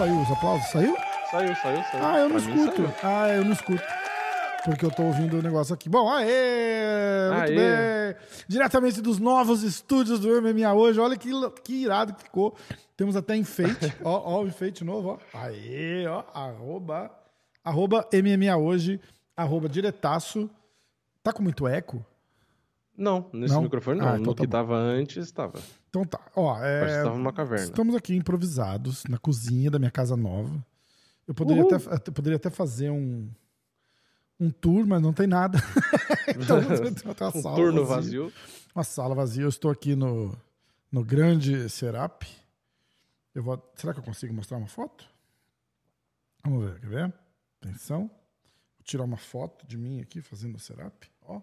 Saiu os aplausos? Saiu? Saiu, saiu, saiu. Ah, eu não Pra escuto. Ah, eu não escuto. Porque eu tô ouvindo o negócio aqui. Bom, aê! Muito Aê. bem! Diretamente dos novos estúdios do MMA hoje. Olha que, que irado que ficou. Temos até enfeite. ó, ó, o enfeite novo, ó. Aê, ó. Arroba, arroba MMA hoje. Arroba diretaço. Tá com muito eco? Não, nesse Não? microfone não. Ah, então no tá que bom. tava antes, tava. Então tá. Ó, é, Parece que tava numa caverna. Estamos aqui improvisados na cozinha da minha casa nova. Eu poderia, Uhul. até, eu poderia até fazer um, um tour, mas não tem nada. então, tem uma Um sala turno vazia. vazio. Uma sala vazia. Eu estou aqui no, no grande Serap. Eu vou, será que eu consigo mostrar uma foto? Vamos ver, quer ver? Atenção. Vou tirar uma foto de mim aqui fazendo o Serap. Ó.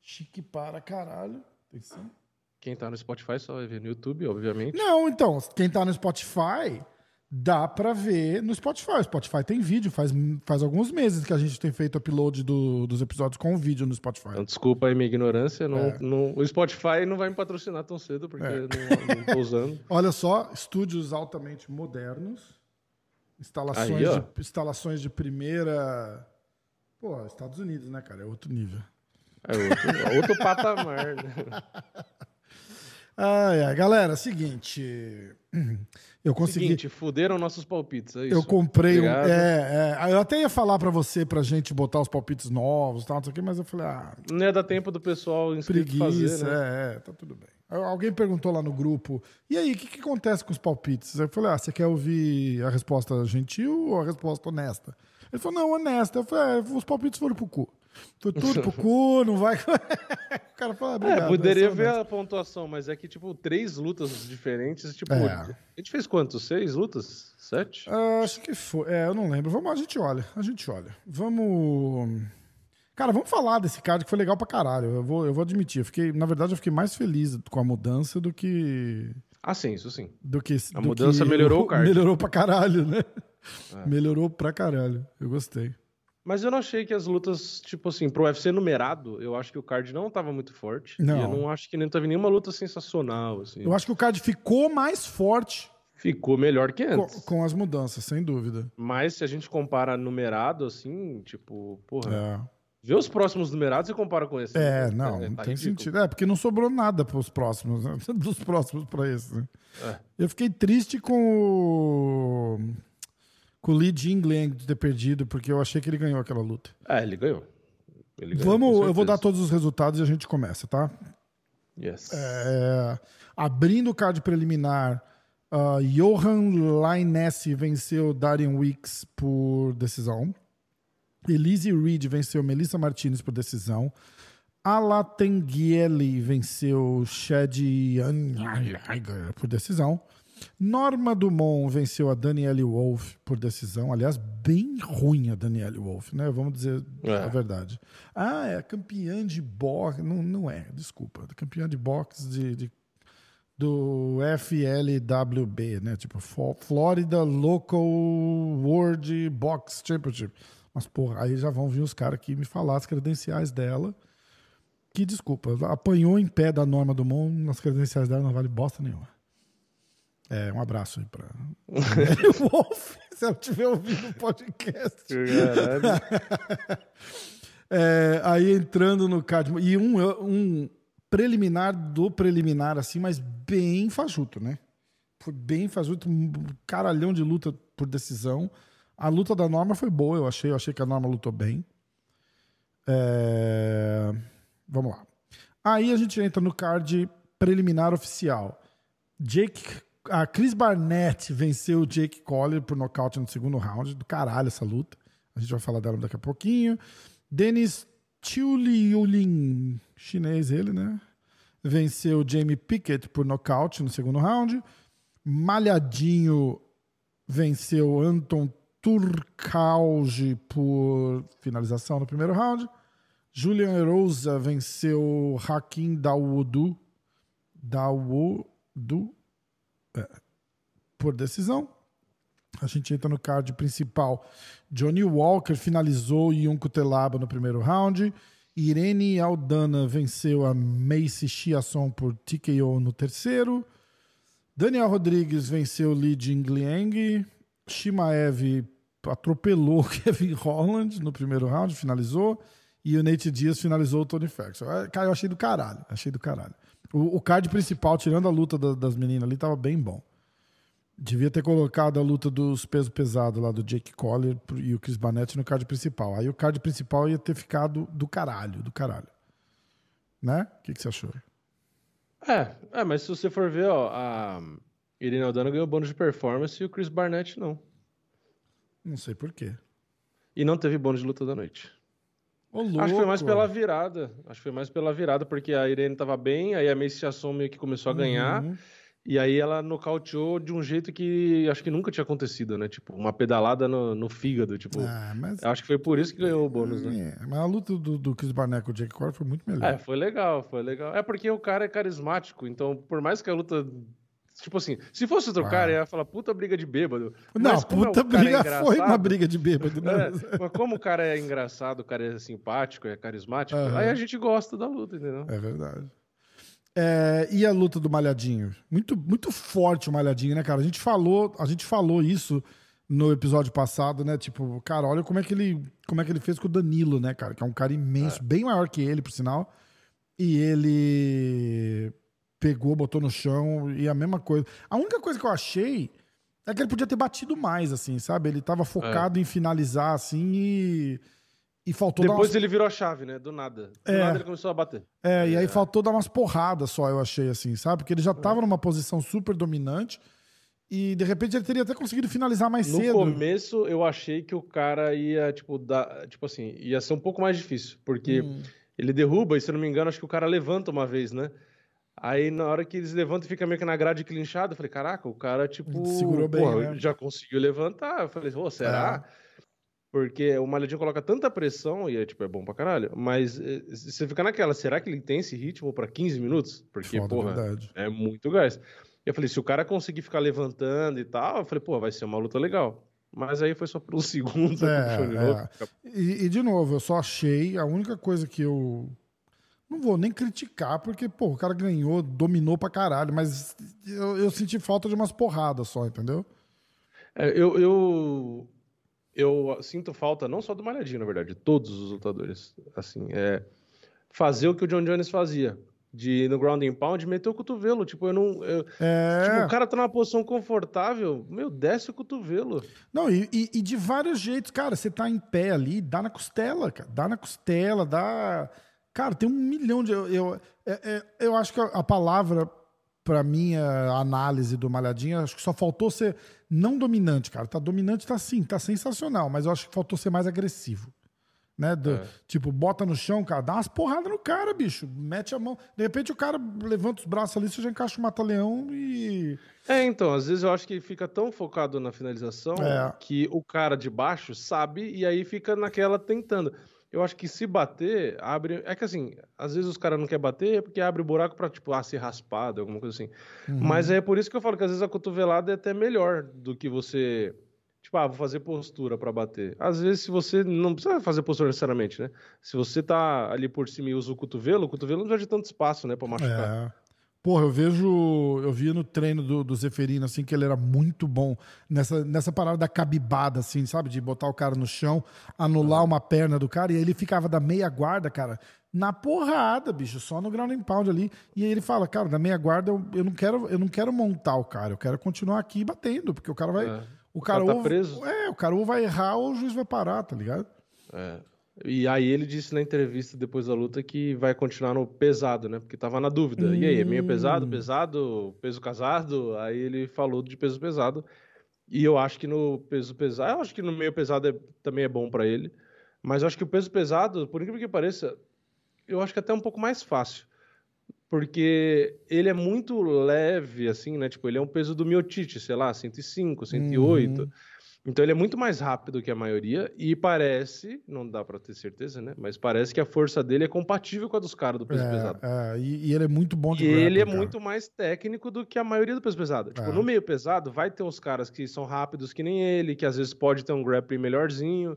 Chique para caralho. Atenção. Quem tá no Spotify só vai ver no YouTube, obviamente. Não, então, quem tá no Spotify, dá pra ver no Spotify. O Spotify tem vídeo, faz, faz alguns meses que a gente tem feito upload do- dos episódios com vídeo no Spotify. Então, desculpa aí minha ignorância. Não, É. não- o Spotify não vai me patrocinar tão cedo, porque É. não, não tô usando. Olha só, estúdios altamente modernos, instalações, Aí, de, instalações de primeira. Pô, Estados Unidos, né, cara? É outro nível. É outro, outro patamar. né? Ai, ai, galera, seguinte. Eu consegui. Seguinte, fuderam nossos palpites, é isso. Eu comprei um. É, é, eu até ia falar pra você, pra gente botar os palpites novos e tal, não sei o quê, mas eu falei, ah, Não ia dar tempo do pessoal inscrito preguiça, fazer, né? é, é, tá tudo bem. Alguém perguntou lá no grupo, e aí, o que, que acontece com os palpites? Eu falei, ah, você quer ouvir a resposta gentil ou a resposta honesta? Ele falou, não, honesta. Eu falei, é, os palpites foram pro cu. Foi tudo pro cu, não vai. o cara falou, ah, obrigado. É, poderia sou ver a pontuação, mas é que, tipo, três lutas diferentes, tipo... É. A gente fez quantos? Seis lutas? Sete? Ah, acho que foi. É, eu não lembro. Vamos, a gente olha, a gente olha. Vamos. Cara, vamos falar desse card que foi legal pra caralho. Eu vou, eu vou admitir. Eu fiquei, na verdade, eu fiquei mais feliz com a mudança do que. Ah, sim, isso sim. Do que A do mudança que- melhorou o card. Melhorou pra caralho, né? É. Melhorou pra caralho. Eu gostei. Mas eu não achei que as lutas, tipo assim, pro UFC numerado, eu acho que o card não tava muito forte. Não. E eu não acho que nem teve nenhuma luta sensacional, assim. Eu acho que o card ficou mais forte Ficou melhor que com, antes. com as mudanças, sem dúvida. Mas se a gente compara numerado, assim, tipo, porra, É, vê os próximos numerados e compara com esse. é né? não, É, não tá tem ridículo. sentido. É, porque não sobrou nada pros próximos, né? dos próximos pra esse. né? É. Eu fiquei triste com o. Com o Lee Jingling de ter perdido, porque eu achei que ele ganhou aquela luta. É, ele ganhou. Ele ganhou, Vamos, eu vou dar todos os resultados e a gente começa, tá? Yes. É, abrindo o card preliminar, uh, Johan Lainesse venceu Darian Weeks por decisão. Elise Reed venceu Melissa Martinez por decisão. Alatenguiele venceu Chad por decisão. Norma Dumont venceu a Danielle Wolf por decisão. Aliás, bem ruim a Danielle Wolf, né? Vamos dizer É. a verdade. Ah, é campeã de boxe. Não, não é, desculpa. Campeã de boxe de, de- do FLWB, né? Tipo, Florida Local World Box Championship. Mas, porra, aí já vão vir os caras aqui me falar as credenciais dela. Que desculpa, apanhou em pé da Norma Dumont, nas credenciais dela não vale bosta nenhuma. É, um abraço aí pra Wolf, se ela estiver ouvindo o podcast. É, aí entrando no card. E um, um preliminar do preliminar, assim, mas bem fajuto, né? Foi bem fajuto, um caralhão de luta por decisão. A luta da Norma foi boa, eu achei. Eu achei que a Norma lutou bem. É, Vamos lá. Aí a gente entra no card preliminar oficial. Jake. A Chris Barnett venceu o Jake Collier por nocaute no segundo round. Do caralho essa luta. A gente vai falar dela daqui a pouquinho. Denis Chuliulin, chinês ele, né? Venceu Jamie Pickett por nocaute no segundo round. Malhadinho venceu Anton Turcauge por finalização no primeiro round. Julian Rosa venceu Hakim Dawodu, Dawodu é, por decisão. A gente entra no card principal. Johnny Walker finalizou Yun Kutelaba no primeiro round. Irene Aldana venceu a Macy Chiasson por TKO no terceiro. Daniel Rodrigues venceu Li Jingliang. Shimaev atropelou Kevin Holland no primeiro round, finalizou. E o Nate Diaz finalizou o Tony Ferguson. É, cara, eu achei do caralho. Achei do caralho. O, o card principal, tirando a luta da, das meninas ali, tava bem bom. Devia ter colocado a luta dos pesos pesados lá do Jake Collier e o Chris Barnett no card principal. Aí o card principal ia ter ficado do caralho, do caralho. Né? O que, que você achou? É, é, mas se você for ver, ó, a Irina Aldana ganhou bônus de performance e o Chris Barnett não. Não sei por quê. E não teve bônus de luta da noite. Ô, louco. Acho que foi mais pela virada. Acho que foi mais pela virada, porque a Irene tava bem, aí a Macy Chasson meio que começou a ganhar. Uhum. E aí ela nocauteou de um jeito que acho que nunca tinha acontecido, né? Tipo, uma pedalada no, no fígado, tipo. Ah, mas, Acho que foi por isso que ganhou o bônus, né? é, mas a luta do, do Chris Barnett com o Jake Collier foi muito melhor. É, foi legal, foi legal. É porque o cara é carismático, então por mais que a luta. Tipo assim, se fosse outro Ah. cara, ia falar puta briga de bêbado. Não, Mas é puta é briga foi uma briga de bêbado. Né? É, mas como o cara é engraçado, o cara é simpático, é carismático, Aham. aí a gente gosta da luta, entendeu? É verdade. É, e a luta do Malhadinho? Muito, muito forte o Malhadinho, né, cara? A gente falou, a gente falou isso no episódio passado, né? Tipo, cara, olha como é que ele, como é que ele fez com o Danilo, né, cara? Que é um cara imenso, bem maior que ele, por sinal. E ele pegou, botou no chão e a mesma coisa. A única coisa que eu achei é que ele podia ter batido mais, assim, sabe? Ele tava focado em finalizar, assim, e, e faltou dar umas Depois ele virou a chave, né? Do nada. Do É. nada ele começou a bater. é, e aí faltou dar umas porradas só, eu achei, assim, sabe? Porque ele já tava numa posição super dominante e de repente ele teria até conseguido finalizar mais No cedo. começo eu achei que o cara ia, tipo, dar, tipo assim, ia ser um pouco mais difícil, porque Hum. ele derruba e, se eu não me engano, acho que o cara levanta uma vez, né? Aí na hora que eles levantam e fica meio que na grade clinchado, eu falei, caraca, o cara, tipo, Segurou bem, porra, né? já conseguiu levantar. Eu falei, ô, será? Porque o Malhadinho coloca tanta pressão e é, tipo, é bom pra caralho, mas eh, você fica naquela, será que ele tem esse ritmo pra 15 minutos? Porque, Foda, porra, verdade. é muito gás. Eu falei, se o cara conseguir ficar levantando e tal, eu falei, pô, vai ser uma luta legal. Mas aí foi só por um segundo, É, é. E, e, de novo, eu só achei, a única coisa que eu. Não vou nem criticar, porque, pô, o cara ganhou, dominou pra caralho, mas eu, eu senti falta de umas porradas só, entendeu? É, eu, eu, eu sinto falta, não só do Malhadinho, na verdade, de todos os lutadores. Assim, é fazer o que o John Jones fazia. De ir no ground and pound e meter o cotovelo. Tipo, eu não. eu- É. tipo, o cara tá numa posição confortável, meu, desce o cotovelo. Não, e, e- e de vários jeitos, cara, você tá em pé ali, dá na costela, cara, dá na costela, dá. Cara, tem um milhão de. Eu, eu, é- é- eu acho que a, palavra, pra minha análise do Malhadinho, acho que só faltou ser não dominante, cara. Tá dominante, tá sim, tá sensacional, mas eu acho que faltou ser mais agressivo. Né? Do- É. Tipo, bota no chão, cara, dá umas porradas no cara, bicho. Mete a mão. De repente o cara levanta os braços ali, você já encaixa o mata-leão e. É, então, às vezes eu acho que fica tão focado na finalização É. que o cara de baixo sabe e aí fica naquela tentando. Eu acho que se bater, abre. É que assim, às vezes os caras não querem bater porque abre o buraco pra, tipo, ah, ser raspado, alguma coisa assim. Mas é por isso que eu falo que às vezes a cotovelada é até melhor do que você. Tipo, ah, vou fazer postura pra bater. Às vezes, se você. Não precisa fazer postura necessariamente, né? Se você tá ali por cima e usa o cotovelo, o cotovelo não vai de tanto espaço, né, pra machucar. É. Porra, eu vejo. Eu via no treino do, do Zeferino, assim, que ele era muito bom nessa, nessa parada da cabibada, assim, sabe? De botar o cara no chão, anular uma perna do cara, e aí ele ficava da meia guarda, cara, na porrada, bicho, só no ground and pound ali. E aí ele fala, cara, da meia guarda eu, eu, não, quero, eu não quero montar o cara, eu quero continuar aqui batendo, porque o cara vai. É. O cara, tá ou, preso. É, o cara ou vai errar ou o juiz vai parar, tá ligado? É. E aí ele disse na entrevista depois da luta que vai continuar no pesado, né? Porque tava na dúvida. E aí, é meio pesado, pesado, peso casado? Aí ele falou de peso pesado. E eu acho que no peso pesado, eu acho que no meio pesado é- também é bom pra ele. Mas eu acho que o peso pesado, por incrível que pareça, eu acho que é até um pouco mais fácil. Porque ele é muito leve, assim, né? Tipo, ele é um peso do miotite, sei lá, 105, 108. Então ele é muito mais rápido que a maioria e parece, não dá para ter certeza, né? Mas parece que a força dele é compatível com a dos caras do peso É, pesado. é, e, e ele é muito bom de E ele é cara. muito mais técnico do que a maioria do peso pesado. Tipo, É. no meio pesado, vai ter uns caras que são rápidos que nem ele, que às vezes pode ter um grappling melhorzinho.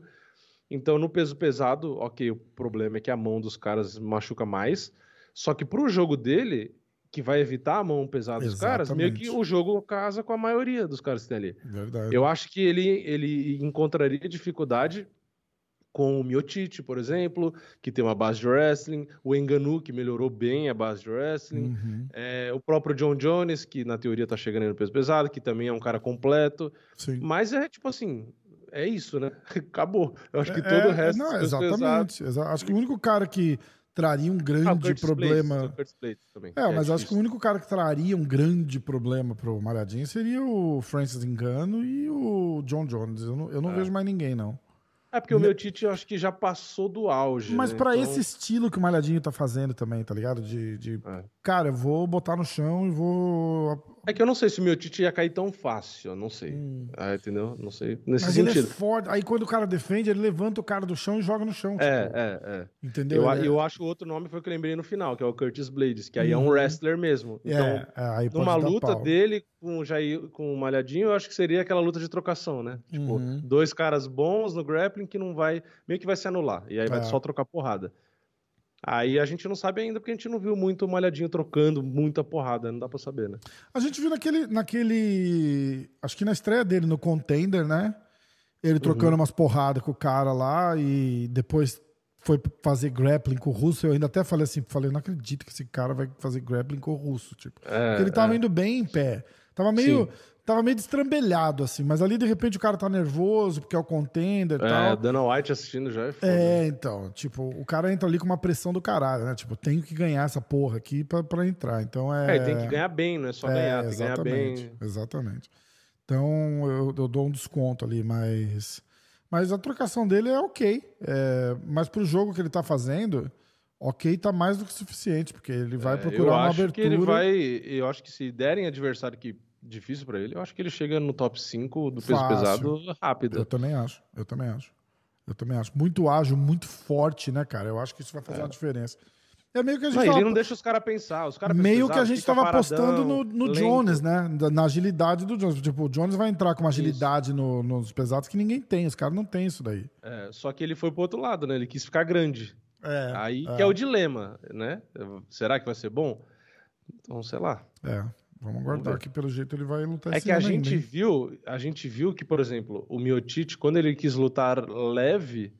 Então, no peso pesado, ok, o problema é que a mão dos caras machuca mais. Só que pro jogo dele, que vai evitar a mão pesada dos caras, meio que o jogo casa com a maioria dos caras que tem ali. Verdade. Eu acho que ele, ele encontraria dificuldade com o Miotite, por exemplo, que tem uma base de wrestling, o Enganu, que melhorou bem a base de wrestling, Uhum, é, o próprio John Jones, que na teoria tá chegando no peso pesado, que também é um cara completo, sim. mas é tipo assim, é isso, né? Acabou. Eu acho que É, todo o resto Não, exatamente. exa- Acho que o único cara que traria um Ah, grande Curtis problema. Também, É, que mas acho que o único cara que traria um grande problema pro Malhadinho seria o Francis Engano e o John Jones. Eu não, eu não vejo mais ninguém, não. É porque o meu Tite eu acho que já passou do auge. Mas né? pra Então, esse estilo que o Malhadinho tá fazendo também, tá ligado? De, de É. cara, eu vou botar no chão e vou. É que eu não sei se o meu Tite ia cair tão fácil, eu não sei. Ah, entendeu? Não sei. Nesse Hum. Mas ele é sentido. forte. Aí quando o cara defende, ele levanta o cara do chão e joga no chão. É, tipo, é, é. Entendeu? Eu, é- eu acho que o outro nome foi o que eu lembrei no final, que é o Curtis Blades, que aí é um wrestler mesmo. Então, é, é, aí numa luta pau. dele com o Jair, com o Malhadinho, eu acho que seria aquela luta de trocação, né? Tipo, Uhum. dois caras bons no grappling que não vai, meio que vai se anular, e aí vai É. só trocar porrada. Aí a gente não sabe ainda, porque a gente não viu muito o Malhadinho trocando muita porrada, não dá pra saber, né? A gente viu naquele, naquele. Acho que na estreia dele no Contender, né? Ele Uhum. trocando umas porradas com o cara lá e depois foi fazer grappling com o russo. Eu ainda até falei assim, falei, não acredito que esse cara vai fazer grappling com o russo, tipo. É, Porque ele tava é. indo bem em pé. Tava meio, Sim. tava meio destrambelhado, assim, mas ali de repente o cara tá nervoso porque é o contender e É, tal. Dana White assistindo já é foda. É, então, tipo, o cara entra ali com uma pressão do caralho, né? Tipo, tenho que ganhar essa porra aqui pra, pra entrar. Então é. É, tem que ganhar bem, não é só ganhar, tem que ganhar bem. Exatamente. Então eu, eu dou um desconto ali, mas. Mas a trocação dele é ok. É, mas pro jogo que ele tá fazendo, ok, tá mais do que suficiente, porque ele vai É, procurar uma abertura. que ele vai. Eu acho que se derem adversário que difícil pra ele, eu acho que ele chega no top 5 do peso Fácil. pesado rápido. Eu também acho, eu também acho. Eu também acho. Muito ágil, muito forte, né, cara? Eu acho que isso vai fazer uma diferença. É meio que a gente Não, tava- ele não deixa os caras pensar. Os caras Meio que a gente estava apostando no, no lento. Jones, né? Na agilidade do Jones. Tipo, o Jones vai entrar com uma agilidade no- nos pesados que ninguém tem. Os caras não têm isso daí. É, só que ele foi pro outro lado, né? Ele quis ficar grande. É. Aí é, que é o dilema, né? Será que vai ser bom? Então, sei lá. É. Vamos aguardar que pelo jeito ele vai lutar É esse que a gente ainda, viu, a gente viu que, por exemplo, o Miotite, quando ele quis lutar leve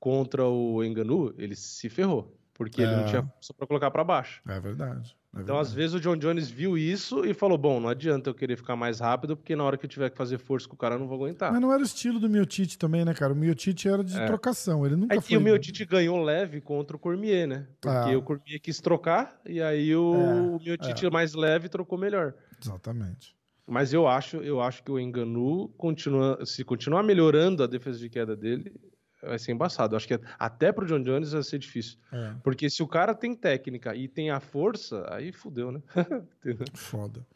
contra o Enganu, ele se ferrou. Porque ele É. não tinha força pra colocar pra baixo. É verdade. É Então, às vezes, o John Jones viu isso e falou: Bom, não adianta eu querer ficar mais rápido, porque na hora que eu tiver que fazer força com o cara, eu não vou aguentar. Mas não era o estilo do Miotite também, né, cara? O Miotite era de É. trocação. Ele nunca É foi. que o Miotite ganhou leve contra o Cormier, né? Porque Ah. o Cormier quis trocar e aí o, É, o Miotite mais leve trocou melhor. Exatamente. Mas eu acho, eu acho que o Enganu continua, se continuar melhorando a defesa de queda dele, vai ser embaçado. Acho que até pro John Jones vai ser difícil. É. Porque se o cara tem técnica e tem a força, aí fudeu, né? Foda.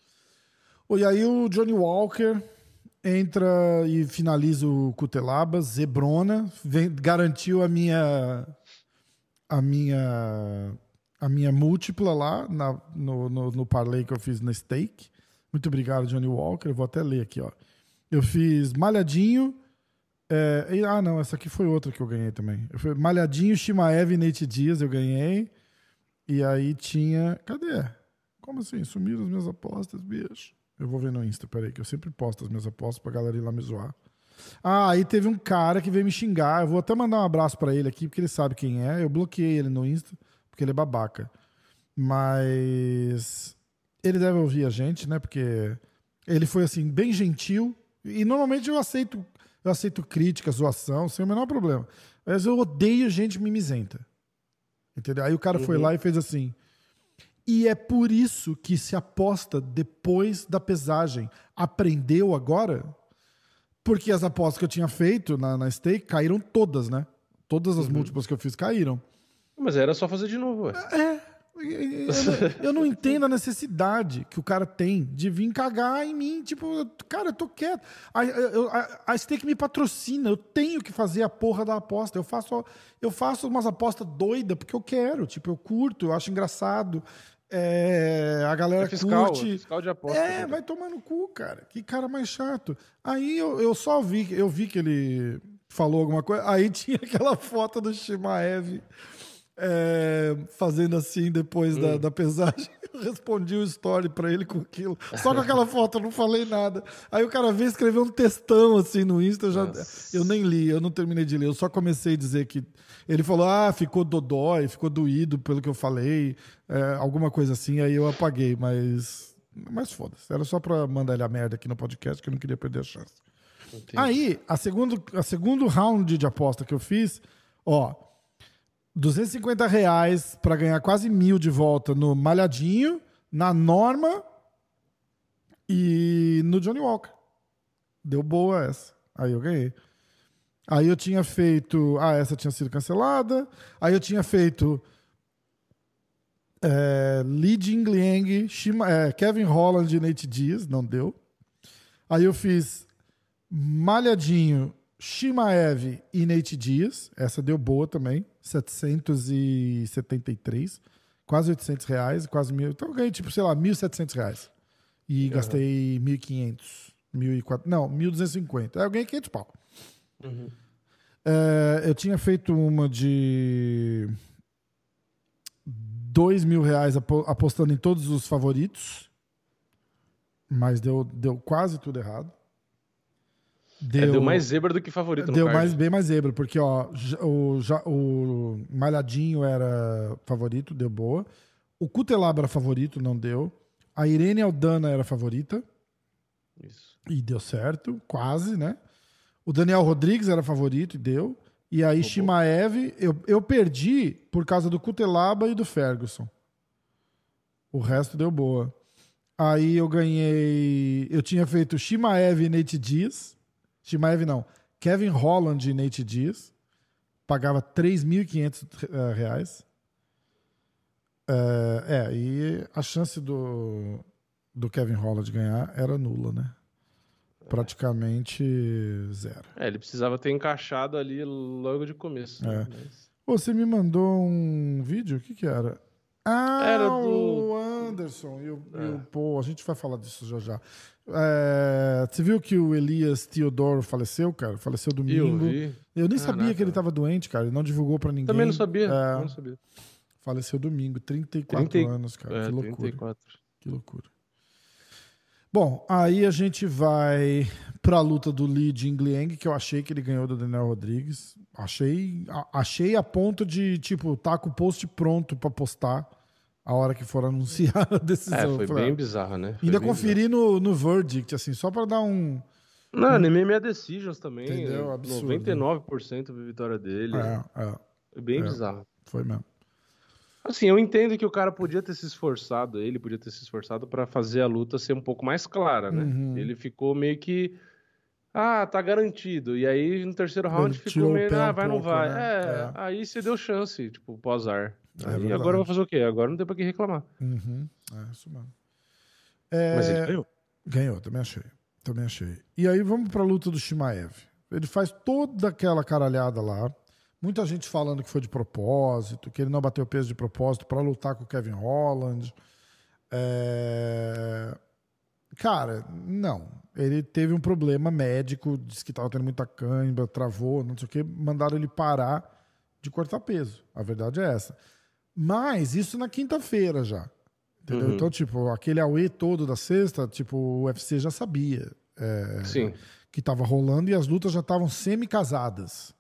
Ô, e aí o Johnny Walker entra e finaliza o Cutelaba, Zebrona, vem- garantiu a minha a minha a minha múltipla lá na- no, no, no parlay que eu fiz na stake. Muito obrigado, Johnny Walker. Eu vou até ler aqui, ó. Eu fiz Malhadinho. É, e- ah, não, essa aqui foi outra que eu ganhei também. Fui Malhadinho, Shimaev e Nate Dias, eu ganhei. E aí tinha. Cadê? Como assim? Sumiram as minhas apostas, bicho. Eu vou ver no Insta, peraí, que eu sempre posto as minhas apostas pra galera ir lá me zoar. Ah, aí teve um cara que veio me xingar. Eu vou até mandar um abraço pra ele aqui, porque ele sabe quem é. Eu bloqueei ele no Insta, porque ele é babaca. Mas ele deve ouvir a gente, né? Porque ele foi assim, bem gentil. E normalmente eu aceito, eu aceito crítica, zoação, sem o menor problema. Mas eu odeio gente mimizenta. Entendeu? Aí o cara foi Uhum. lá e fez assim. E é por isso que se aposta depois da pesagem. Aprendeu agora? Porque as apostas que eu tinha feito na, na stake caíram todas, né? Todas as múltiplas que eu fiz caíram. Mas era só fazer de novo, ué. É, Eu, eu não entendo a necessidade que o cara tem de vir cagar em mim. Tipo, cara, eu tô quieto. A, a, a Stake me patrocina. Eu tenho que fazer a porra da aposta. Eu faço, eu faço umas apostas doidas porque eu quero. Tipo, eu curto, eu acho engraçado. É, a galera é fiscal, curte. Fiscal de aposta. É, vai tomar no cu, cara. Que cara mais chato. Aí eu, eu só vi, eu vi que ele falou alguma coisa. Aí tinha aquela foto do Shimaev é, fazendo assim depois hum. da, da, pesagem. Eu respondi o story pra ele com aquilo. Só com aquela foto, eu não falei nada. Aí o cara veio escrever um textão assim no Insta. Eu, já, eu nem li, eu não terminei de ler. Eu só comecei a dizer que. Ele falou: ah, ficou dodói, ficou doído pelo que eu falei, é, alguma coisa assim. Aí eu apaguei, mas. Mas foda-se. Era só pra mandar ele a merda aqui no podcast, que eu não queria perder a chance. Entendi. Aí, a segundo, a segundo round de aposta que eu fiz, ó. 250 reais para ganhar quase mil de volta no Malhadinho, na Norma e no Johnny Walker. Deu boa essa. Aí eu ganhei. Aí eu tinha feito. Ah, essa tinha sido cancelada. Aí eu tinha feito. É, Li Jingliang, é, Kevin Holland e Nate Diaz, não deu. Aí eu fiz Malhadinho, Shimaev e Nate Dias, essa deu boa também, 773, quase 800 reais, quase mil. Então eu ganhei, tipo, sei lá, 1.700 reais. E uhum. gastei 1.500, 1.400, não, 1.250. Aí eu ganhei 500 pau. Uhum. É, eu tinha feito uma de 2 mil reais apostando em todos os favoritos, mas deu, deu quase tudo errado. Deu, é, deu mais zebra do que favorito Deu mais, bem mais zebra, porque ó, o, o Malhadinho era favorito, deu boa. O Cutelaba era favorito, não deu. A Irene Aldana era favorita. Isso. E deu certo, quase, né? O Daniel Rodrigues era favorito e deu. E aí, Shimaev, eu, eu perdi por causa do Cutelaba e do Ferguson. O resto deu boa. Aí eu ganhei. Eu tinha feito Shimaev e Nate Dias. Shimaev não. Kevin Holland e Nate Diaz. Pagava 3.500 uh, reais. Uh, é, e a chance do, do Kevin Holland ganhar era nula, né? Praticamente zero. É, ele precisava ter encaixado ali logo de começo. É. Mas... Você me mandou um vídeo? O que que era? Ah, era do... o Anderson e o, é. e o Paul. A gente vai falar disso já já. É, você viu que o Elias Teodoro faleceu, cara? Faleceu domingo. Eu, eu nem Caraca. sabia que ele estava doente, cara. Ele não divulgou para ninguém. Também não sabia. É, não sabia. Faleceu domingo, 34 30... anos, cara. É, que loucura. 34. Que loucura. Bom, aí a gente vai para a luta do Lee Jingliang, que eu achei que ele ganhou do Daniel Rodrigues. Achei, achei a ponto de, tipo, tá com o post pronto para postar a hora que for anunciar a decisão. É, foi bem bizarro, né? Foi ainda conferi no, no Verdict, assim, só para dar um. Não, nem minha Decisions também. Entendeu? Absurdo. 99% de vitória dele. É, é. Foi bem é, bizarro. Foi mesmo. Assim, eu entendo que o cara podia ter se esforçado, ele podia ter se esforçado para fazer a luta ser um pouco mais clara, né? Uhum. Ele ficou meio que. Ah, tá garantido. E aí no terceiro round ele ficou meio. Ah, vai, um não vai. Né? É, é, aí você deu chance, tipo, pós-ar. É e agora vai fazer o quê? Agora não tem pra que reclamar. Uhum. É isso mesmo. É... Mas ele ganhou? Ganhou, também achei. Também achei. E aí vamos pra luta do Shimaev. Ele faz toda aquela caralhada lá. Muita gente falando que foi de propósito, que ele não bateu peso de propósito para lutar com o Kevin Holland. É... Cara, não. Ele teve um problema médico, disse que estava tendo muita cãibra, travou, não sei o que, mandaram ele parar de cortar peso. A verdade é essa. Mas isso na quinta-feira já. Entendeu? Uhum. Então, tipo, aquele AUE todo da sexta, tipo, o UFC já sabia é, que tava rolando e as lutas já estavam semi-casadas.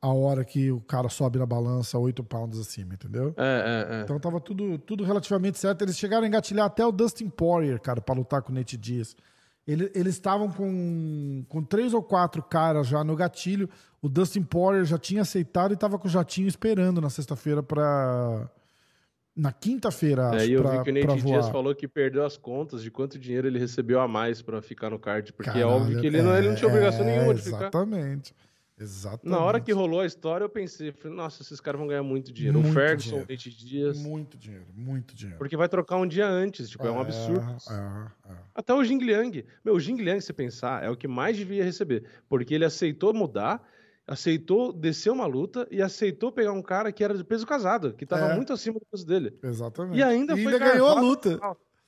A hora que o cara sobe na balança 8 pounds acima, entendeu? É, é, é. Então tava tudo, tudo relativamente certo. Eles chegaram a engatilhar até o Dustin Poirier, cara, para lutar com o Nate Diaz. Ele, eles estavam com, com três ou quatro caras já no gatilho. O Dustin Poirier já tinha aceitado e estava com o jatinho esperando na sexta-feira para na quinta-feira, acho, é, eu pra, vi que o Nate Dias falou que perdeu as contas de quanto dinheiro ele recebeu a mais para ficar no card, porque Caralho, é óbvio que ele, é, não, ele não tinha obrigação é, nenhuma de exatamente, ficar. Exatamente. Na hora que rolou a história, eu pensei, falei, nossa, esses caras vão ganhar muito dinheiro. Muito o Ferguson, dinheiro. 20 dias. Muito dinheiro, muito dinheiro. Porque vai trocar um dia antes, tipo, é, um absurdo. É, é. Até o Jing Liang. Meu, o Jing Liang, se pensar, é o que mais devia receber. Porque ele aceitou mudar, aceitou descer uma luta e aceitou pegar um cara que era de peso casado, que tava É. muito acima do peso dele. Exatamente. E ainda foi ganhou a luta.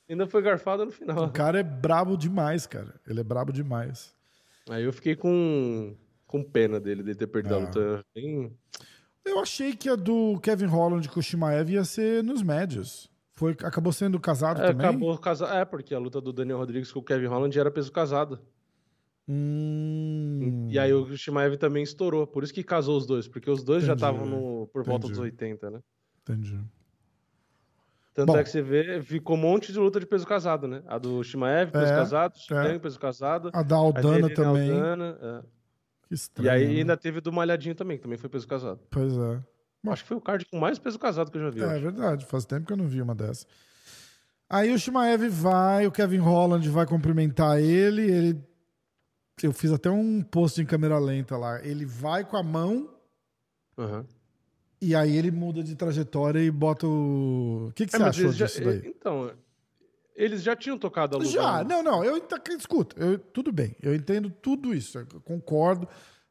Ainda foi garfado no final. O cara é brabo demais, cara. Ele é brabo demais. Aí eu fiquei com, com pena dele, de ter perdido Ah. a luta. Bem... Eu achei que a do Kevin Holland com o Shimaev ia ser nos médios. Foi, acabou sendo casado É, também? acabou casado. É, porque a luta do Daniel Rodrigues com o Kevin Holland era peso casado. Hum, E aí o Shimaev também estourou. Por isso que casou os dois, porque os dois já Entendi, estavam no- por volta dos entendi. 80, né? Entendi. Tanto Bom. é que você vê, ficou um monte de luta de peso casado, né? A do Shimaev, peso É, casado, é. Shimaev, peso casado. A da a Aldana dele, também. Aldana, é. Que E estranho. aí né? ainda teve do Malhadinho também, que também foi peso casado. Pois é. Bom. Acho que foi o card com mais peso casado que eu já vi. É verdade, faz tempo que eu não vi uma dessa. Aí o Shimaev vai, o Kevin Holland vai cumprimentar ele, ele eu fiz até um post em câmera lenta lá. Ele vai com a mão Aham. e aí ele muda de trajetória e bota o. O que, que É, você achou já- disso daí? Então, eles já tinham tocado a luta. Já, não, não, eu escuta, eu, tudo bem, eu entendo tudo isso, eu concordo.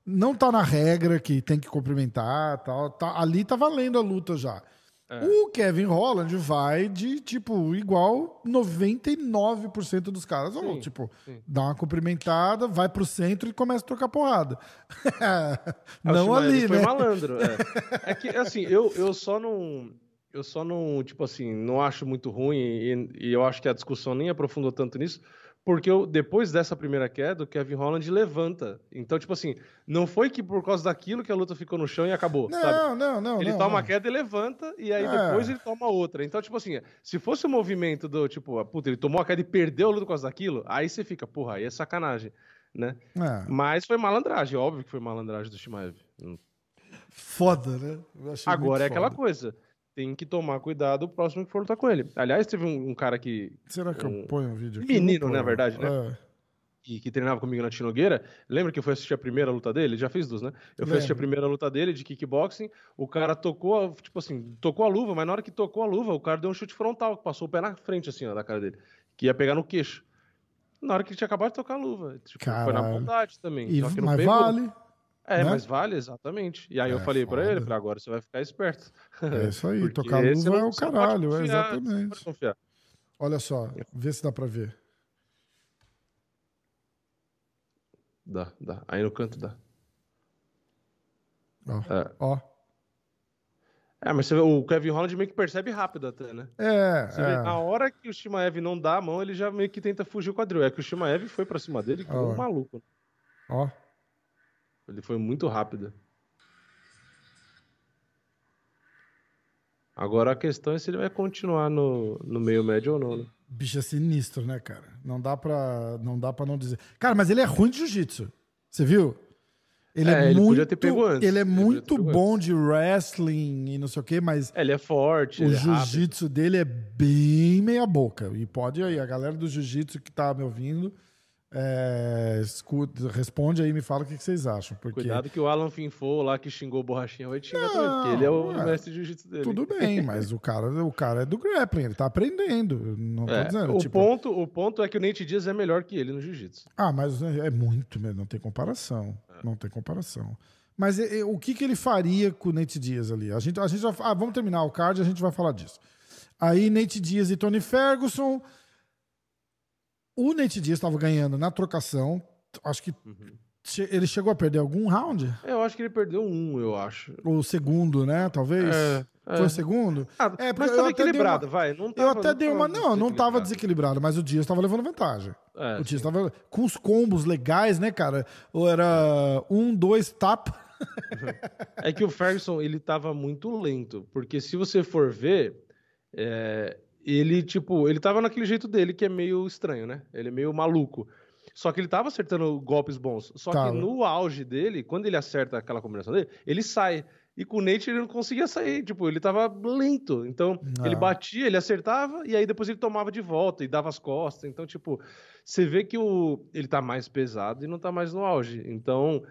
Não tá na regra que tem que cumprimentar, tal, tá, ali tá valendo a luta já. É. O Kevin Holland vai de, tipo, igual 99% dos caras. Ou, Sim, tipo, sim. dá uma cumprimentada, vai pro centro e começa a trocar porrada. Não ali, foi né? malandro. É. É que, assim, eu, eu só não. Eu só não, tipo assim, não acho muito ruim e, e eu acho que a discussão nem aprofundou tanto nisso, porque eu, depois dessa primeira queda, o Kevin Holland levanta. Então, tipo assim, não foi que por causa daquilo que a luta ficou no chão e acabou, Não, sabe? não, não. Ele não, toma não. a queda e levanta, e aí É. depois ele toma outra. Então, tipo assim, se fosse o movimento do, tipo, ah, puta, ele tomou a queda e perdeu a luta por causa daquilo, aí você fica, porra, aí é sacanagem, né? É, Mas foi malandragem, óbvio que foi malandragem do Shimaev. foda, né? Agora é aquela foda. coisa. Tem que tomar cuidado o próximo que for lutar com ele. Aliás, teve um, um cara que, Será que eu um ponho um vídeo aqui? menino, na verdade, né? É. que, que treinava comigo na Tinogueira. Lembra que eu fui assistir a primeira luta dele? Ele já fez duas, né? Eu fui assistir a primeira luta dele de kickboxing. O cara tocou, tipo assim, tocou a luva, mas na hora que tocou a luva, o cara deu um chute frontal, que passou o pé na frente, assim, ó, da cara dele. Que ia pegar no queixo. Na hora que ele tinha acabado de tocar a luva. Tipo, foi na maldade também. E, não mas pegou. vale. É, né? mas vale, exatamente. E aí eu É, falei pra foda. ele, falei, agora você vai ficar esperto. É isso aí, tocar luva é o caralho, é confiar, não exatamente. Olha só, vê se dá pra ver. Dá, dá. Aí no canto dá. Ó. É. Ó. É, mas você vê, o Kevin Holland meio que percebe rápido até, né? É, Você vê, é. na hora que o Shimaev não dá a mão, ele já meio que tenta fugir o quadril. É que o Shimaev foi pra cima dele Ó. um maluco. Ó. Ele foi muito rápido. Agora a questão é se ele vai continuar no, no meio médio ou não, né? Bicho é sinistro, né, cara? Não dá pra não, dá pra não dizer. Cara, mas ele é ruim de jiu-jitsu. Você viu? Ele é, É, ele muito. Ele é Ele muito bom de wrestling e não sei o quê, mas É, ele é forte, o é jiu-jitsu dele é bem meia boca. E pode aí, a galera do jiu-jitsu que tá me ouvindo, é, escuta, responde aí e me fala o que, que vocês acham. Porque Cuidado que o Alan Finfo lá que xingou o Borrachinha vai te xingar Não, também, porque ele é o é. mestre de jiu-jitsu dele. tudo bem, mas o cara, o cara é do grappling, ele tá aprendendo. Não tô É, dizendo. o, tipo, ponto, o ponto é que o Nate Diaz é melhor que ele no jiu-jitsu. Ah, mas é muito, mesmo, não tem comparação. Não tem comparação. Mas é, é, o que, que ele faria com o Nate Diaz ali? A gente, a gente vai, ah, vamos terminar o card e a gente vai falar disso. Aí Nate Diaz e Tony Ferguson. O Nate Diaz estava ganhando na trocação. Acho que che- ele chegou a perder algum round? Eu acho que ele perdeu um, eu acho. O segundo, né? Talvez. É, é. Foi o segundo? Ah, É, mas eu tava até dei equilibrado, uma- vai. Não Eu tava, até dei uma. Não, não tava desequilibrado. mas o Dias estava levando vantagem. É, o Dias estava com os combos legais, né, cara? Ou era um, dois, tapa. É que o Ferguson, ele tava muito lento, porque se você for ver, é, ele, tipo, ele tava naquele jeito dele que é meio estranho, né? Ele é meio maluco. Só que ele tava acertando golpes bons. Só Tava. que no auge dele, quando ele acerta aquela combinação dele, ele sai. E com o Nate ele não conseguia sair, tipo, ele tava lento. Então, Ah. ele batia, ele acertava, e aí depois ele tomava de volta e dava as costas. Então, tipo, você vê que o, ele tá mais pesado e não tá mais no auge. Então,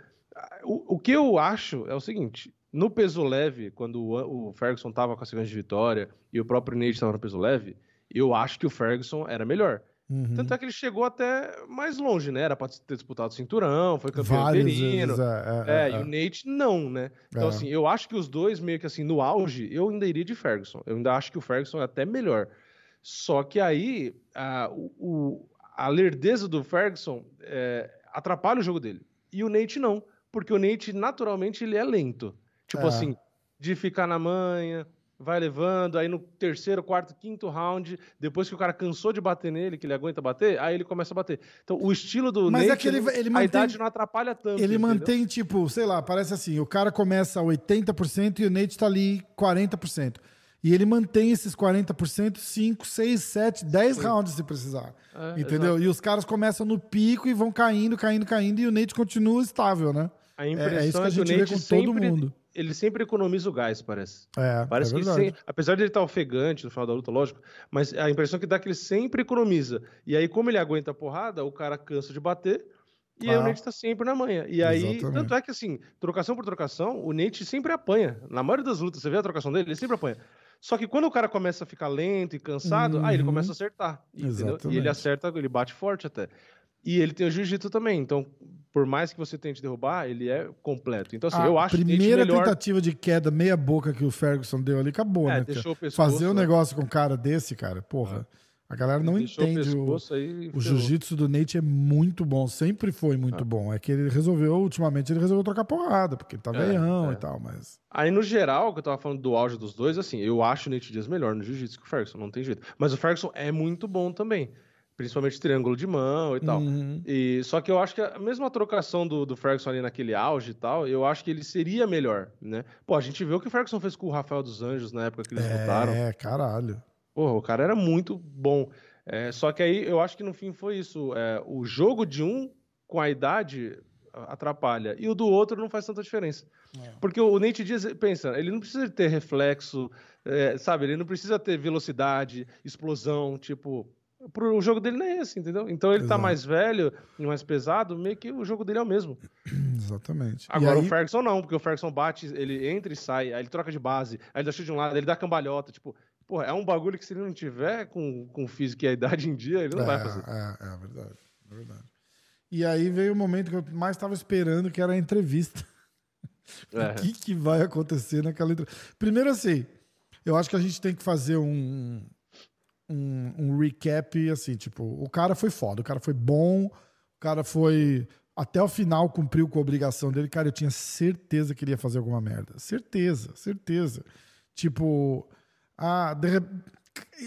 O, o que eu acho é o seguinte: no peso leve, quando o, Ferguson tava com a segunda de vitória e o próprio Nate estava no peso leve, eu acho que o Ferguson era melhor. Uhum. Tanto é que ele chegou até mais longe, né? Era pra ter disputado o cinturão, foi campeão Várias interino. É, é, é, é, e o Nate não, né? Então, é. assim, eu acho que os dois, meio que assim, no auge, eu ainda iria de Ferguson. Eu ainda acho que o Ferguson é até melhor. Só que aí, a, o, a lerdeza do Ferguson é, atrapalha o jogo dele. E o Nate não. Porque o Nate, naturalmente, ele é lento. Tipo é. assim, de ficar na manha, vai levando, aí no terceiro, quarto, quinto round, depois que o cara cansou de bater nele, que ele aguenta bater, aí ele começa a bater. Então, o estilo do Mas Nate, é que ele, ele a mantém, idade não atrapalha tanto. Ele entendeu? mantém, tipo, sei lá, parece assim, o cara começa a 80% e o Nate tá ali 40%. E ele mantém esses 40%, 5, 6, 7, 10 rounds se precisar. É, entendeu? Exato. E os caras começam no pico e vão caindo, caindo, caindo, e o Nate continua estável, né? A impressão é, é isso que a gente vê com sempre... todo mundo ele sempre economiza o gás, parece. É, parece é que sempre, apesar de ele estar ofegante no final da luta, lógico, mas a impressão que dá é que ele sempre economiza. E aí, como ele aguenta a porrada, o cara cansa de bater. E ah, aí o Nate tá sempre na manha. E aí, exatamente. tanto é que assim, trocação por trocação, o Nate sempre apanha. Na maioria das lutas, você vê a trocação dele, ele sempre apanha. Só que quando o cara começa a ficar lento e cansado, uhum. aí ele começa a acertar. E ele acerta, ele bate forte até. E ele tem o jiu-jitsu também. Então, por mais que você tente derrubar, ele é completo. Então, assim, a eu acho que. A primeira melhor... tentativa de queda meia boca que o Ferguson deu ali acabou, é, né? Pescoço, Fazer um né? negócio com um cara desse, cara, porra. A galera não deixou entende. O, o, o jiu-jitsu do Nate é muito bom, sempre foi muito é. bom. É que ele resolveu, ultimamente, ele resolveu trocar porrada, porque ele tá é, veião é. e tal, mas. Aí, no geral, que eu tava falando do auge dos dois, assim, eu acho o Nate Diaz melhor no jiu-jitsu que o Ferguson, não tem jeito. Mas o Ferguson é muito bom também principalmente triângulo de mão e tal. Uhum. E só que eu acho que a mesma trocação do, do Ferguson ali naquele auge e tal, eu acho que ele seria melhor, né? Pô, a gente viu o que o Ferguson fez com o Rafael dos Anjos na época que eles é, lutaram. É, caralho. Porra, o cara era muito bom. É, só que aí eu acho que no fim foi isso. É, o jogo de um com a idade atrapalha e o do outro não faz tanta diferença. É. Porque o Nate Diaz, pensa, ele não precisa ter reflexo, é, sabe? Ele não precisa ter velocidade, explosão, tipo pro, o jogo dele não é esse, entendeu? Então ele tá Exato. tá mais velho e mais pesado, meio que o jogo dele é o mesmo. Exatamente. Agora aí... o Ferguson não, porque o Ferguson bate, ele entra e sai, aí ele troca de base, aí ele deixa de um lado, ele dá cambalhota, tipo, porra, é um bagulho que se ele não tiver com, com físico e a idade em dia, ele não é, vai fazer. É, é verdade, é verdade. E aí veio o momento que eu mais estava esperando, que era a entrevista. É. o que, que vai acontecer naquela entrevista? Primeiro assim, eu acho que a gente tem que fazer um, um, um recap assim, tipo, o cara foi foda, o cara foi bom, o cara foi até o final cumpriu com a obrigação dele. Cara, eu tinha certeza que ele ia fazer alguma merda. Certeza, certeza. Tipo, ah, de...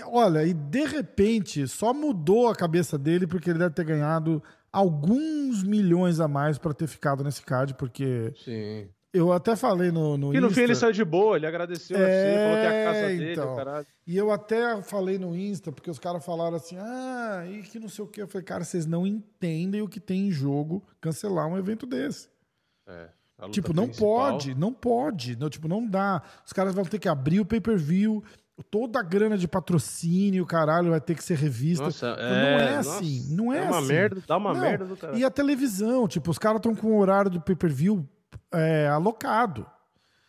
olha, e de repente só mudou a cabeça dele porque ele deve ter ganhado alguns milhões a mais para ter ficado nesse card, porque Sim. Eu até falei no, no E no Insta, fim ele saiu de boa, ele agradeceu é, assim, falou que é a casa dele, então. caralho. E eu até falei no Insta, porque os caras falaram assim, ah, e que não sei o que. Eu falei, cara, vocês não entendem o que tem em jogo cancelar um evento desse. É. Tipo, não principal. pode, não pode. Não, tipo, não dá. Os caras vão ter que abrir o pay-per-view, toda a grana de patrocínio, caralho, vai ter que ser revista. Nossa, é, não é assim, nossa, não é, é uma assim. merda, dá uma não. merda do cara. E a televisão, tipo, os caras estão com o horário do pay-per-view é, alocado.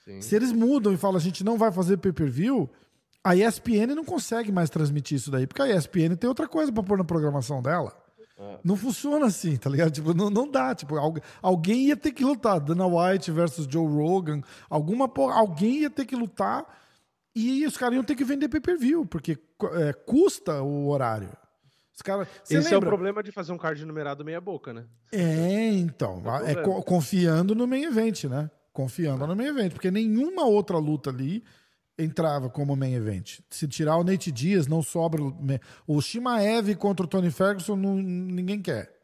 Sim. Se eles mudam e falam a gente não vai fazer pay-per-view, a ESPN não consegue mais transmitir isso daí, porque a ESPN tem outra coisa para pôr na programação dela. É. Não funciona assim, tá ligado? Tipo, não, não dá. Tipo, alguém ia ter que lutar. Dana White versus Joe Rogan. Alguma alguém ia ter que lutar e os caras iam ter que vender pay-per-view, porque é, custa o horário. Os cara, Esse lembra? é o problema de fazer um card numerado meia boca, né? É, então. É, é confiando no main event, né? Confiando no main event, porque nenhuma outra luta ali entrava como main event. Se tirar o Nate Diaz, não sobra. O Shimaev contra o Tony Ferguson, não, ninguém quer.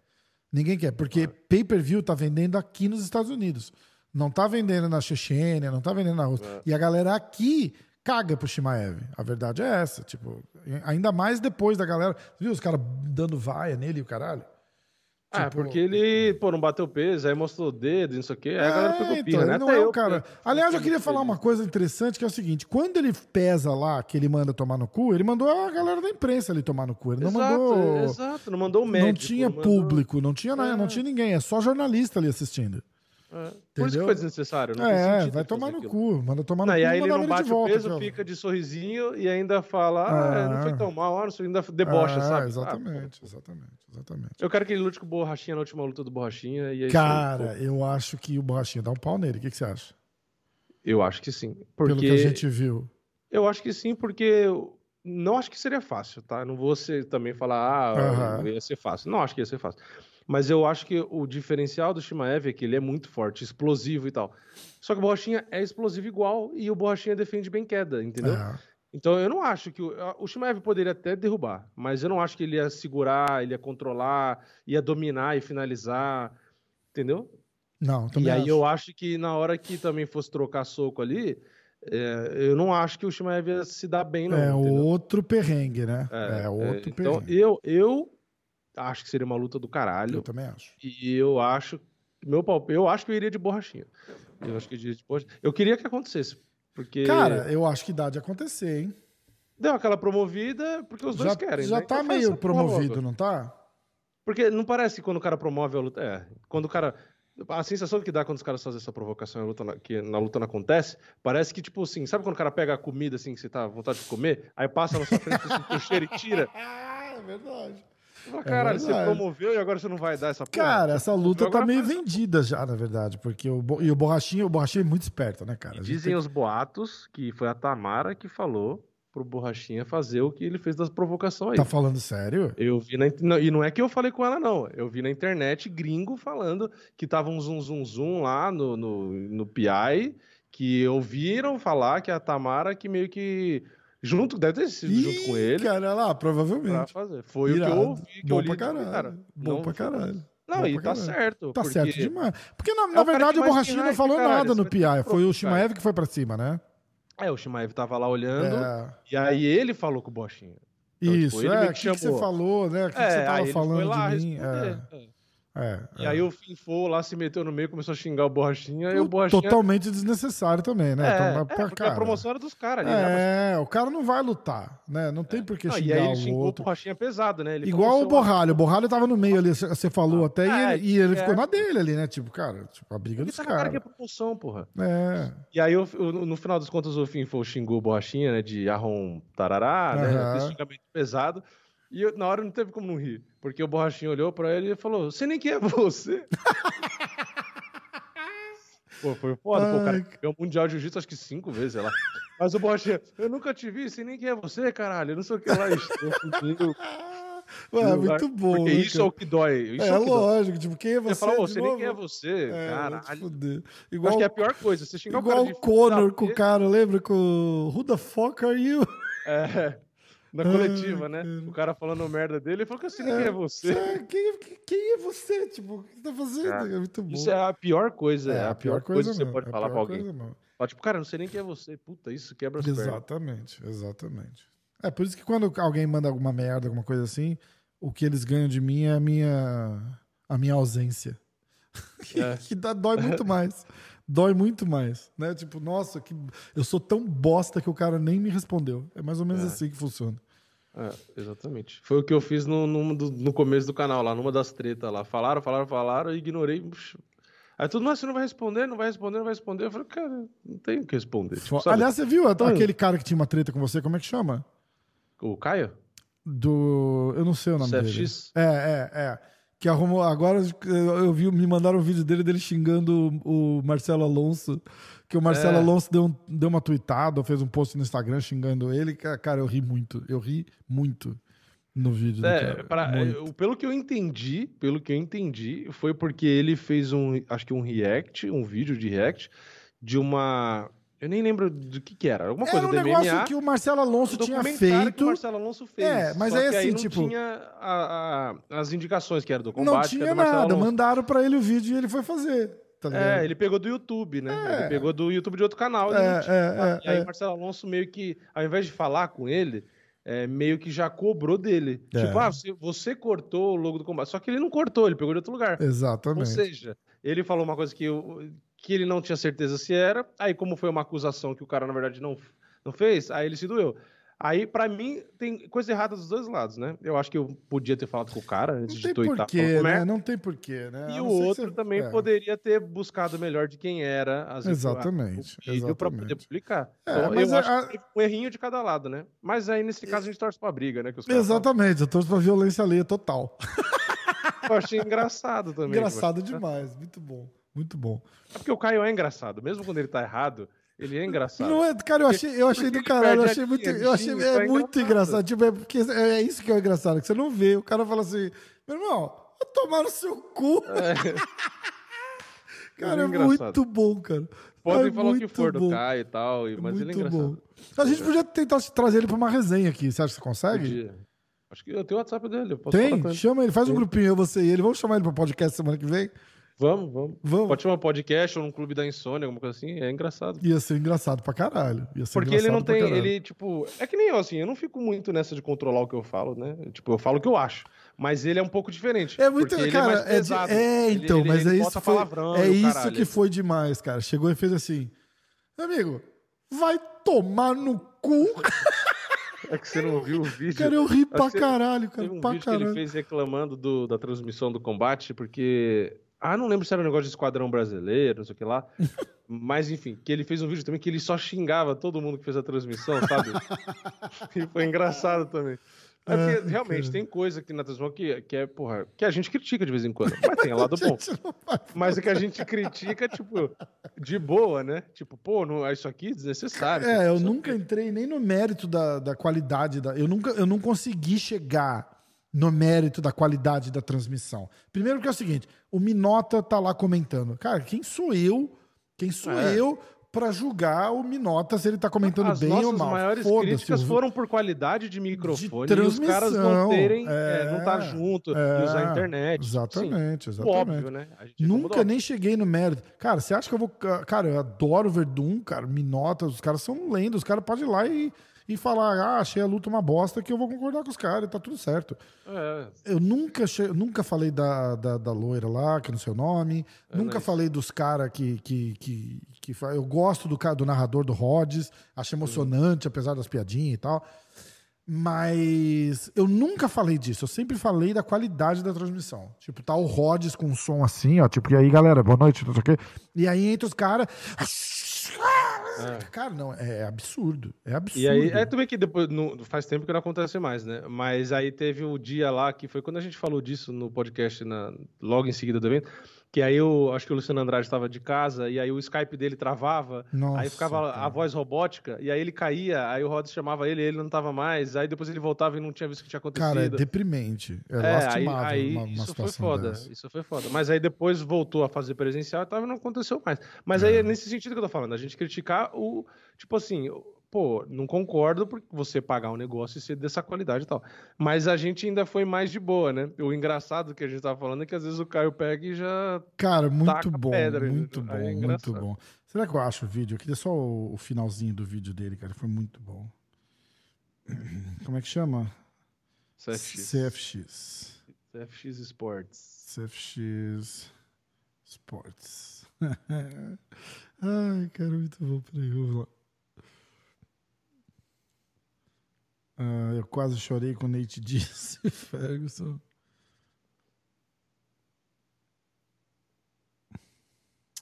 Ninguém quer, porque pay-per-view tá vendendo aqui nos Estados Unidos. Não tá vendendo na Chechênia, não tá vendendo na Rússia. É. E a galera aqui caga pro Shimaev. A verdade é essa. Tipo, ainda mais depois da galera. Viu os caras dando vaia nele e o caralho? Ah, tipo... porque ele, pô, não bateu peso, aí mostrou o dedo, não sei o quê, aí é, a galera pegou então, pirra, né? Não é eu, cara. Aliás, eu queria falar uma coisa interessante, que é o seguinte, quando ele pesa lá, que ele manda tomar no cu, ele mandou a galera da imprensa ali tomar no cu, ele não exato, mandou... Exato, não mandou o médico. Não tinha não público, não tinha, é. não tinha ninguém, é só jornalista ali assistindo. É. Por isso que foi desnecessário. Não é, vai tomar no cu. Manda tomar no não, cu. E aí ele não bate o peso, fica de sorrisinho e ainda fala, ah, é. não foi tão mal, ah, ainda debocha, é, sabe? Exatamente, ah, exatamente, exatamente. Eu quero que ele lute com o Borrachinha na última luta do Borrachinha. E Cara, eu acho que o Borrachinha dá um pau nele. O que, que você acha? Eu acho que sim. Porque... Pelo que a gente viu. Eu acho que sim, porque não acho que seria fácil, tá? Não vou ser, também falar, ah, uhum. ia ser fácil. Não acho que ia ser fácil. Mas eu acho que o diferencial do Shimaev é que ele é muito forte, explosivo e tal. Só que o Borrachinha é explosivo igual e o Borrachinha defende bem queda, entendeu? É. Então eu não acho que. O, o Shimaev poderia até derrubar, mas eu não acho que ele ia segurar, ele ia controlar, ia dominar e finalizar, entendeu? Não, também E aí acho. eu acho que na hora que também fosse trocar soco ali, é, eu não acho que o Shimaev ia se dar bem, não. É entendeu? outro perrengue, né? É, é outro é, então, perrengue. Então eu, eu acho que seria uma luta do caralho. Eu também acho. E eu acho. Meu palpite, eu acho que eu iria de borrachinha. Eu acho que eu iria de borrachinha. Eu queria que acontecesse. Porque... Cara, eu acho que dá de acontecer, hein? Deu aquela promovida porque os dois já, querem. Já né? tá então meio promovido, não tá? Porque não parece que quando o cara promove a luta. É, quando o cara. A sensação que dá quando os caras fazem essa provocação na luta, que na luta não acontece, parece que, tipo assim, sabe quando o cara pega a comida assim que você tá à vontade de comer, aí passa na sua frente, assim, o cheiro e tira? é verdade. Fala, caralho, é você promoveu e agora você não vai dar essa porra? Cara, essa luta tá meio vendida já, na verdade, porque o, e o Borrachinha, o Borrachinha é muito esperto, né, cara? Dizem tem... os boatos que foi a Tamara que falou pro Borrachinha fazer o que ele fez das provocações aí. Tá falando sério? Eu vi na não, e não é que eu falei com ela não, eu vi na internet gringo falando que tava um zoom zoom zoom lá no, no, no PI que ouviram falar que a Tamara que meio que Junto, deve ter sido Ih, junto com ele. Cara, lá, provavelmente. Foi Irado. o que eu ouvi, que Bom eu li. Pra caralho. Cara, Bom pra caralho. Não, Bom e tá caralho. certo. Tá porque... certo demais. Porque, na, é na verdade, o Borrachinho não falou nada no PI. Foi o Shimaev que foi pra cima, né? É, o Shimaev tava lá olhando. É. E aí ele falou com o Borrachinho. Então, Isso, tipo, é. O que, que, você falou, né? O que, é, que você tava falando de mim? É. é. É, e é. aí o Finfo lá se meteu no meio, começou a xingar o Borrachinha e o Borrachinha... Totalmente desnecessário também, né? É, então, é porque cara. a promoção era dos caras é, né? É, o cara não vai lutar, né? Não tem é. por que xingar o outro. E aí ele xingou o Borrachinha pesado, né? Ele Igual o Borralho. O Borralho tava no meio ali, você falou ah, até, é, e, ele, e ele ficou na dele ali, né? Tipo, cara, tipo, a briga dos caras. cara que é promoção, porra. É. E aí, no final das contas, o Finfo xingou o Borrachinha, né? De arrom tarará, né? Esse xingamento pesado. E eu, na hora não teve como não rir. Porque o Borrachinho olhou pra ele e falou: Você nem quem é você? Pô, foi foda. Pô, o cara ganhou o Mundial de Jiu-Jitsu acho que cinco vezes, sei lá. Mas o Borrachinha, eu nunca te vi, sei nem quem é você, caralho. Eu não sei o que lá. Ué, é muito bom. Porque né, isso é o que dói. Isso é, é lógico. Tipo, quem é você? Você fala, você nem quem é você, é, caralho. Igual, acho que é a pior coisa. Você xingar igual o cara o Conor com o cara, lembra? Com Who the fuck are you? É na coletiva, né? O cara falando merda dele, ele falou que assim, é, quem é você? É, quem, quem, é você? Tipo, o que você tá fazendo? Cara, é muito bom. Isso é a pior coisa, é, é a, pior, pior coisa, que você pode é falar pra alguém. Fala, tipo, cara, não sei nem quem é você. Puta, isso quebra as Exatamente, pernas. exatamente. É por isso que quando alguém manda alguma merda, alguma coisa assim, o que eles ganham de mim é a minha, a minha ausência. É. que dá, dói muito mais dói muito mais, né? Tipo, nossa, que eu sou tão bosta que o cara nem me respondeu. É mais ou menos é. assim que funciona. É, exatamente. Foi o que eu fiz no, no, no começo do canal, lá, numa das tretas lá. Falaram, falaram, falaram, eu ignorei. Aí tudo, mas você não vai responder, não vai responder, não vai responder. Eu falei, cara, não tenho o que responder. Tipo, Aliás, você viu então, aquele cara que tinha uma treta com você, como é que chama? O Caio? Do. Eu não sei o nome CFX? dele. É, é, é que arrumou. Agora eu vi, me mandaram um vídeo dele dele xingando o, Marcelo Alonso. Que o Marcelo é. Alonso deu, deu uma tweetada, fez um post no Instagram xingando ele. Cara, eu ri muito. Eu ri muito no vídeo. É, pra, eu, pelo que eu entendi, pelo que eu entendi, foi porque ele fez um, acho que um react, um vídeo de react de uma eu nem lembro do que que era. Alguma coisa era um do negócio MMA, que o Marcelo Alonso tinha feito. que o Marcelo Alonso fez. É, mas aí, assim, aí tipo... tinha a, a, as indicações que era do combate. Não tinha nada. Mandaram pra ele o vídeo e ele foi fazer. Tá é, ele pegou do YouTube, né? É. Ele pegou do YouTube de outro canal. É, é, é, e aí o Marcelo Alonso meio que, ao invés de falar com ele, é, meio que já cobrou dele. É. Tipo, ah, você, você, cortou o logo do combate. Só que ele não cortou, ele pegou de outro lugar. Exatamente. Ou seja, ele falou uma coisa que eu, que ele não tinha certeza se era. Aí, como foi uma acusação que o cara, na verdade, não, não fez, aí ele se doeu. Aí, pra mim, tem coisa errada dos dois lados, né? Eu acho que eu podia ter falado com o cara antes Não de tem tuitar. porquê, né? merda. Não tem porquê, né? E o outro também é. poderia ter buscado melhor de quem era as Exatamente, o vídeo pra poder publicar. É, Então, eu a- acho a- que tem um errinho de cada lado, né? Mas aí, nesse caso, a gente torce pra briga, né? Que os caras Exatamente, eu torço pra violência alheia total. falam. Eu achei engraçado também. Engraçado tipo, demais, muito bom, muito bom. É porque o Caio é engraçado. Mesmo quando ele tá errado, ele é engraçado. Não é, cara, eu achei, eu achei porque do caralho, eu achei muito, eu achei bichinho, é tá muito engraçado. tipo, é porque é é isso que é o engraçado, que você não vê, o cara fala assim, meu irmão, vai tomar no seu cu. Cara, é Ele é engraçado. muito bom, cara. Podem é falar o que muito for do bom. Caio e tal, e- mas ele é muito engraçado. bom. A gente podia tentar trazer ele pra uma resenha aqui, você acha que você consegue? Podia. Acho que eu tenho o WhatsApp dele. Tem? ele. Chama ele, faz um grupinho, eu, você e ele. Vamos chamar ele pro podcast semana que vem? Vamos, vamos. Vamos. Pode chamar um podcast ou um clube da insônia, alguma coisa assim. É engraçado. Ia ser engraçado pra caralho. Ia ser Porque ele não tem. caralho. Ele, tipo. É que nem eu, assim. Eu não fico muito nessa de controlar o que eu falo, né? Tipo, eu falo o que eu acho. Mas ele é um pouco diferente. É muito, porque cara, ele é é, de- é, Ele- então, ele- mas ele é isso, foi, palavrão é isso caralho. que foi demais, cara. Chegou e fez assim, amigo, vai tomar no cu. É que você não viu o vídeo. Cara, eu ri pra caralho, cara, Teve um pra vídeo que ele caralho. fez reclamando do- da transmissão do combate, porque. Ah, não lembro se era um negócio de esquadrão brasileiro, não sei o que lá. Mas enfim, que ele fez um vídeo também que ele só xingava todo mundo que fez a transmissão, sabe? e foi engraçado também. É porque, Ah, realmente, cara. tem coisa aqui na transmissão que, que é, porra, que a gente critica de vez em quando. Mas tem lado bom. Mas é que a gente critica, tipo, de boa, né? Tipo, pô, não, isso aqui é desnecessário. É, eu Só nunca que- entrei nem no mérito da, da qualidade da. Eu nunca, eu não consegui chegar no mérito da qualidade da transmissão. Primeiro que é o seguinte, o Minota tá lá comentando. Cara, quem sou eu? Quem sou É. eu pra julgar o Minota se ele tá comentando As bem ou mal? maiores Foda-se, críticas eu- foram por qualidade de microfone De e os caras não terem, é, é, não estar junto é, e usar a internet. Exatamente, Sim, exatamente. óbvio, né? Reclamou Nunca nem cheguei no mérito. Cara, você acha que eu vou. Cara, eu adoro o Verdun, cara, Minota, os caras são lendas. Os caras podem ir lá e, e falar, ah, achei a luta uma bosta, que eu vou concordar com os caras, tá tudo certo. É, Eu nunca, che... nunca falei da, da, da loira lá, que é no seu nome. nunca nice. falei dos caras que, que, que, que. Eu gosto do, cara- do narrador do Rhodes, acho emocionante, apesar das piadinhas e tal. Mas eu nunca falei disso. Eu sempre falei da qualidade da transmissão. Tipo, tá o Rhodes com um som assim, ó. Tipo, e aí, galera, boa noite, não sei o quê. E aí entra os caras. Cara, não, é absurdo. É absurdo. E aí, é também que depois, não, faz tempo que não acontece mais, né? Mas aí teve o dia lá, que foi quando a gente falou disso no podcast, na, logo em seguida do evento, que aí eu acho que o Luciano Andrade estava de casa, e aí o Skype dele travava, Nossa, aí ficava cara. a voz robótica, e aí ele caía, aí o Rhodes chamava ele, ele não tava mais, aí depois ele voltava e não tinha visto o que tinha acontecido. Cara, é deprimente. É, É, aí, lastimável aí uma, uma isso foi foda, dessa. isso foi foda. Mas aí depois voltou a fazer presencial e tal, e não aconteceu mais. Mas É. aí é nesse sentido que eu tô falando, a gente criticar o, tipo assim, pô, não concordo porque você pagar um negócio e ser dessa qualidade e tal. Mas a gente ainda foi mais de boa, né? O engraçado que a gente tava falando é que às vezes o Caio pega e já... Cara, muito bom, pedra, muito aí bom, é muito bom. Será que eu acho o vídeo? Eu queria só o, o finalzinho do vídeo dele, cara. Foi muito bom. Como é que chama? CFX. CFX. CFX Sports. CFX Sports. Ai, cara, muito bom. Peraí, vamos lá. Ah, eu quase chorei com o Nate Diaz e Ferguson.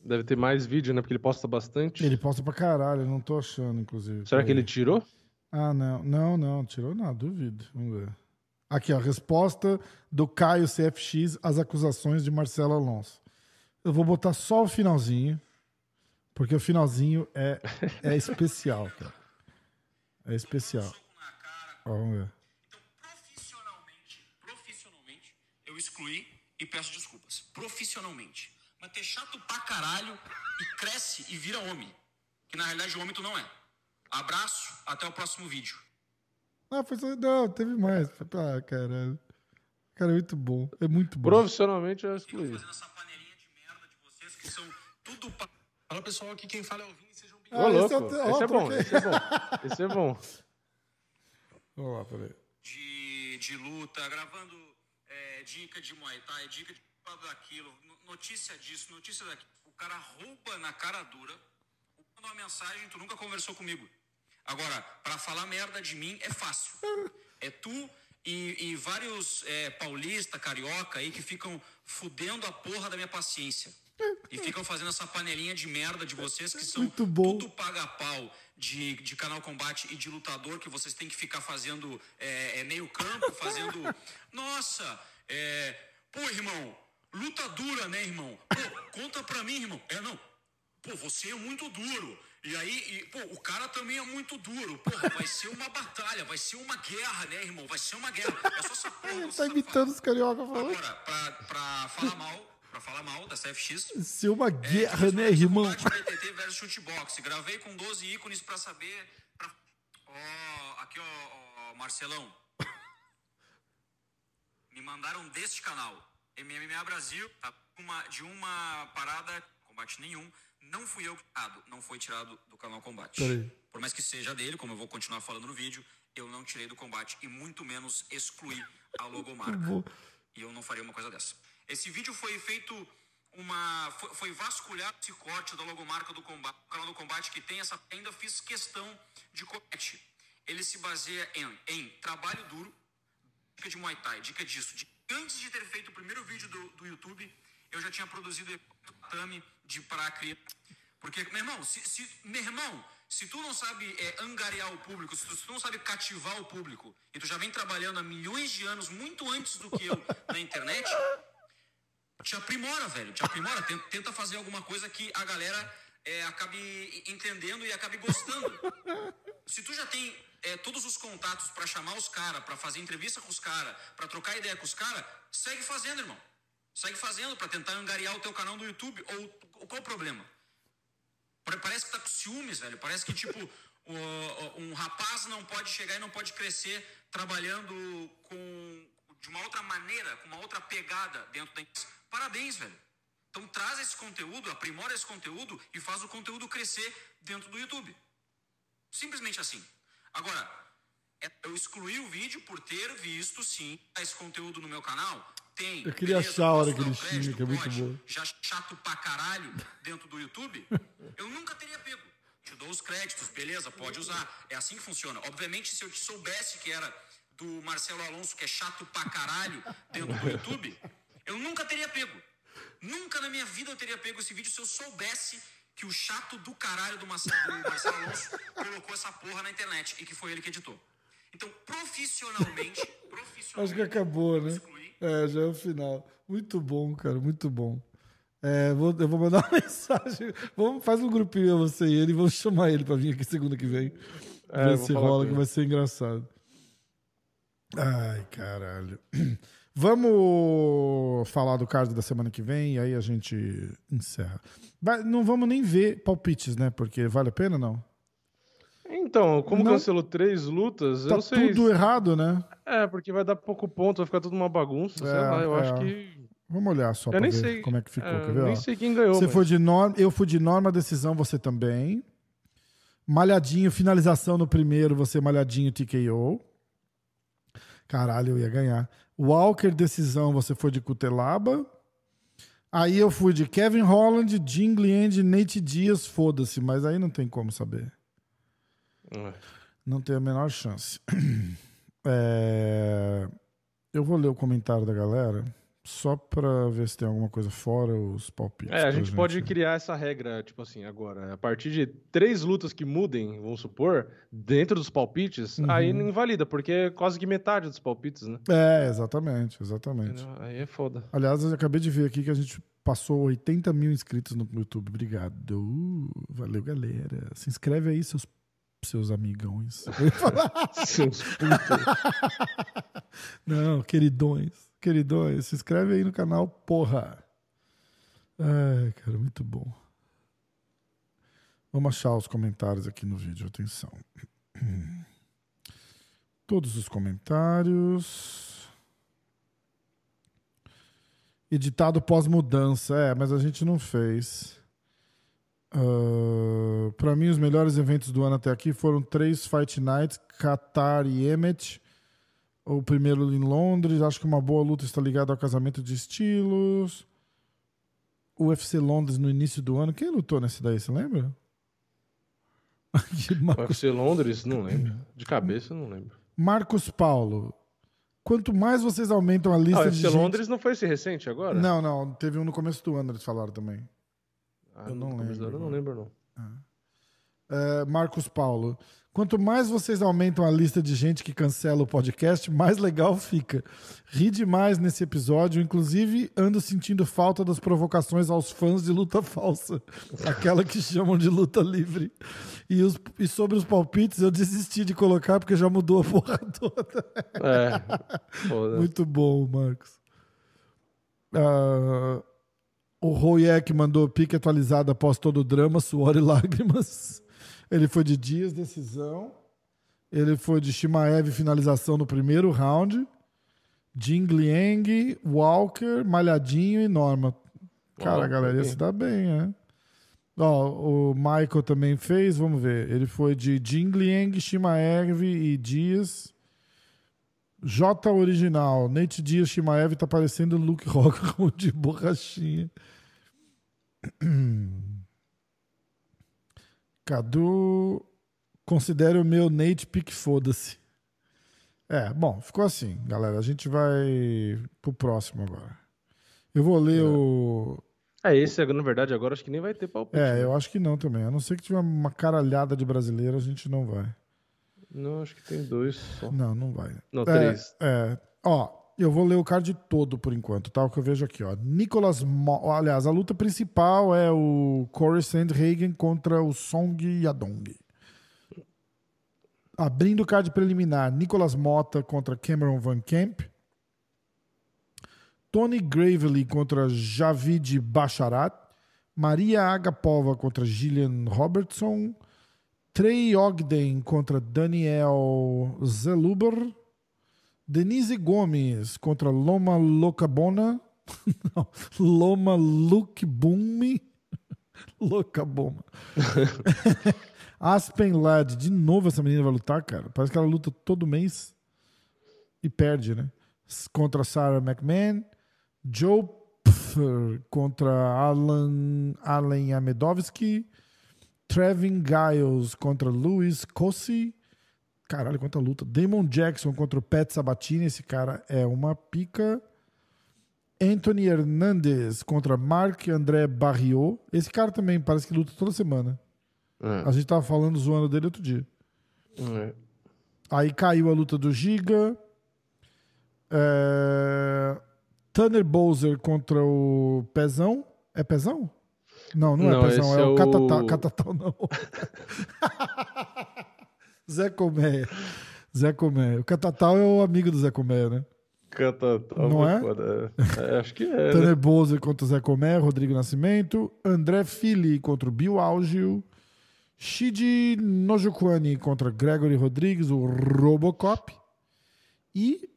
Deve ter mais vídeo, né? Porque ele posta bastante. Ele posta pra caralho, eu não tô achando, inclusive. Será que ele tirou? Ah, não. Não, não, tirou nada, duvido. Vamos ver. Aqui, ó, resposta do Caio CFX às acusações de Marcelo Alonso. Eu vou botar só o finalzinho, porque o finalzinho é, é especial, cara. É especial. Ó, vamos ver. Então, profissionalmente, profissionalmente, eu excluí e peço desculpas. Profissionalmente. Mas ter chato pra caralho e cresce e vira homem. Que na realidade homem tu não é. Abraço, até o próximo vídeo. Ah, foi só. Não, teve mais. Ah, caralho. Cara, é muito bom. É muito bom. Profissionalmente eu excluí. Fazendo essa panelinha de merda de vocês que são tudo pa... Fala pessoal, aqui quem fala é o Vini, sejam bem Ah, Ô, esse é o- Esse, é bom, esse é bom. Esse é bom. Vamos lá, peraí. de, de luta, gravando é, dica de Muay Thai, dica de daquilo, no- notícia disso, notícia daquilo. O cara rouba na cara dura, uma mensagem, tu nunca conversou comigo. Agora, pra falar merda de mim é fácil. É tu e, e vários é, paulista, carioca aí que ficam fudendo a porra da minha paciência. E ficam fazendo essa panelinha de merda de vocês que são Muito bom. tudo paga-pau de, de canal combate e de lutador que vocês têm que ficar fazendo é, é, meio campo, fazendo. Nossa, é. Pô, irmão, luta dura, né, irmão? Pô, conta pra mim, irmão. É, não. Pô, você é muito duro. E aí, e, pô, o cara também é muito duro. Porra, vai ser uma batalha, vai ser uma guerra, né, irmão? Vai ser uma guerra. É só essa porra. você Tá imitando os carioca falando. Agora, pra, pra falar mal, pra falar mal dessa FX, Se uma guerra, fiz né, irmão? PTT versus chutebox. Gravei com 12 ícones pra saber. Pra... Ó, aqui, ó, ó, Marcelão. Me mandaram deste canal, MMA Brasil, tá? Uma, de uma parada, combate nenhum. Não fui eu tirado, não foi tirado do canal Combate. Peraí. Por mais que seja dele, como eu vou continuar falando no vídeo, eu não tirei do combate e muito menos excluí a logomarca. E eu não faria uma coisa dessa. Esse vídeo foi feito uma. Foi, foi esse corte da logomarca do combate, canal do combate que tem essa. Ainda fiz questão de corte. Ele se baseia em, em trabalho duro, dica de Muay Thai, dica disso. De, antes de ter feito o primeiro vídeo do, do YouTube, eu já tinha produzido tatame de pra criar. Porque, meu irmão, se, se- meu irmão, se tu não sabe é, angariar o público, se tu, se tu não sabe cativar o público, e tu já vem trabalhando há milhões de anos, muito antes do que eu, na internet, te aprimora, velho. Te aprimora. Tenta, fazer alguma coisa que a galera é, acabe entendendo e acabe gostando. Se tu já tem é, todos os contatos pra chamar os caras, pra fazer entrevista com os caras, pra trocar ideia com os caras, segue fazendo, irmão. Segue fazendo pra tentar angariar o teu canal do YouTube. Ou, qual o problema? Pare- Parece que tá com ciúmes, velho. Parece que, tipo, um rapaz não pode chegar e não pode crescer trabalhando com de uma outra maneira, com uma outra pegada dentro da empresa. Parabéns, velho. Então traz esse conteúdo, aprimora esse conteúdo e faz o conteúdo crescer dentro do YouTube. Simplesmente assim. Agora, é- eu excluí o vídeo por ter visto, sim, esse conteúdo no meu canal. Tem. Eu queria beleza, achar a hora que ele xinga, que é muito bom. Já chato pra caralho dentro do YouTube, eu nunca teria pego. Te dou os créditos, beleza, pode usar. É assim que funciona. Obviamente, se eu te soubesse que era do Marcelo Alonso, que é chato pra caralho dentro do YouTube, eu nunca teria pego. Nunca na minha vida eu teria pego esse vídeo se eu soubesse que o chato do caralho do Marcelo, do Marcelo Alonso colocou essa porra na internet e que foi ele que editou. Então, profissionalmente, profissionalmente Acho que acabou, né? excluí É, já é o final. Muito bom, cara, muito bom. É, vou- eu vou mandar uma mensagem. Vamos, faz um grupinho você e ele, vamos chamar ele pra vir aqui segunda que vem. É, ver se rola, que vai ser engraçado. Ai, caralho. Vamos falar do card da semana que vem e aí a gente encerra. Não vamos nem ver palpites, né? Porque vale a pena, não? Então, como Não. cancelou três lutas, eu Tá não sei. tudo errado, né? É, porque vai dar pouco ponto, vai ficar tudo uma bagunça, sei É, lá. Eu é. acho que. Vamos olhar só Eu pra ver sei. como é que ficou. é, Quer ver? nem sei quem ganhou. Você mas- foi de norma, eu fui de norma, decisão, você também. Malhadinho, finalização no primeiro, você malhadinho TKO. Caralho, eu ia ganhar. Walker, decisão, você foi de Cutelaba. Aí eu fui de Kevin Holland, Jim End, Nate Dias, foda-se, mas aí não tem como saber. É. Não tem a menor chance. É, Eu vou ler o comentário da galera, só pra ver se tem alguma coisa fora os palpites. É, a pra gente pode criar essa regra, tipo assim, agora. A partir de três lutas que mudem, vamos supor, dentro dos palpites, Uhum. aí não invalida, porque é quase que metade dos palpites, né? É, exatamente, exatamente. Aí é foda. Aliás, eu acabei de ver aqui que a gente passou 80 mil inscritos no YouTube. Obrigado. Uh, valeu, galera. Se inscreve aí, seus, seus amigões. Seus putos. Não, queridões. Queridões, se inscreve aí no canal, porra. Ai, cara, muito bom. Vamos achar os comentários aqui no vídeo, atenção. Todos os comentários. Editado pós-mudança, é, mas a gente não fez. Ah, Pra mim, os melhores eventos do ano até aqui foram três Fight Nights, Qatar e Emmet. O primeiro em Londres, acho que uma boa luta está ligada ao casamento de estilos. UFC Londres no início do ano. Quem lutou nesse daí, você lembra? Marcos, UFC Londres, não lembro. De cabeça, não lembro. Marcos Paulo. Quanto mais vocês aumentam a lista Ah, o de UFC gente... Londres não foi esse recente agora? Não, não. Teve um no começo do ano, eles falaram também. Ah, eu não lembro Eu não lembro, não. É, Marcos Paulo. Quanto mais vocês aumentam a lista de gente que cancela o podcast, mais legal fica. Ri demais nesse episódio, inclusive ando sentindo falta das provocações aos fãs de luta falsa, aquela que chamam de luta livre. E, os- e sobre os palpites, eu desisti de colocar porque já mudou a porra toda. É. Muito bom, Marcos. Ah, o Royek mandou pique atualizado após todo o drama, suor e lágrimas. Ele foi de Dias, decisão. Ele foi de Shimaev, finalização no primeiro round. Jing Liang, Walker, Malhadinho e Norma. Cara, a galera ok. se dar bem, né? Ó, o Michael também fez, vamos ver. Ele foi de Jing Liang, Shimaev e Dias. J original. Nate Dias Shimaev tá parecendo Luke Rockhold de borrachinha. Cadu, considere o meu Nate pique foda-se. É, bom, ficou assim, galera. A gente vai pro próximo agora. Eu vou ler o. É, esse, na verdade, agora acho que nem vai ter palpite. É, né? eu acho que não também. A não ser que tiver uma caralhada de brasileiro, a gente não vai. Não, acho que tem dois só. Não, não vai. Não, É, três. É. Ó, eu vou ler o card todo por enquanto, tá? O que eu vejo aqui, ó. Nicolas Mo... Aliás, a luta principal é o Corey Sandhagen contra o Song Yadong. Abrindo o card preliminar, Nicolas Mota contra Cameron Van Camp. Tony Gravely contra Javid Basharat. Maria Agapova contra Gillian Robertson. Trey Ogden contra Daniel Zeluber. Denise Gomes contra Loma Locabona. Não, Loma Lukbumi. Locaboma. Aspen Ladd. De novo essa menina vai lutar, cara. Parece que ela luta todo mês e perde, né? Contra Sarah McMahon. Joe Pffer contra Alan, Allen Amedovski. Trevin Giles contra Luis Cosi. Caralho, quanta luta. Damon Jackson contra o Pat Sabatini. Esse cara é uma pica. Anthony Hernandez contra Marc André Barriot. Esse cara também parece que luta toda semana. É, A gente tava falando, zoando dele outro dia. é. Aí caiu a luta do Giga. É... Tanner Bowser contra o Pezão. É Pezão? Não, não, Não, é Pezão. É, é o o- Catatal. Catatal não. Zé Comé. Zé Comé. O Catatal é o amigo do Zé Comé, né? Canta, tá Não é? foda. É, acho que é. né? Tanner Bowser contra o Zé Comé, Rodrigo Nascimento, André Fili contra o Bill Algio, Shiji Nojukwani contra Gregory Rodrigues, o Robocop, e,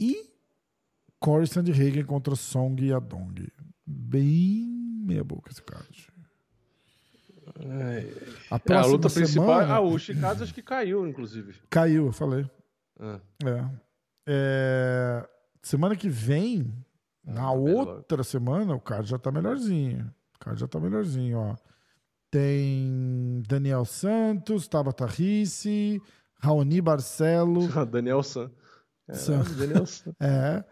e Corey Sandhagen contra Song Yadong. Bem meia boca esse card. É, A a próxima luta principal. semana Ah, o Chicago acho que caiu, inclusive. caiu, eu falei. Ah, É. É, Semana que vem, na tá outra semana, o card já tá melhorzinho. O card já tá melhorzinho, ó. Tem Daniel Santos, Tabata Risse, Raoni Barcelo, Daniel San. É, San. Daniel San. é,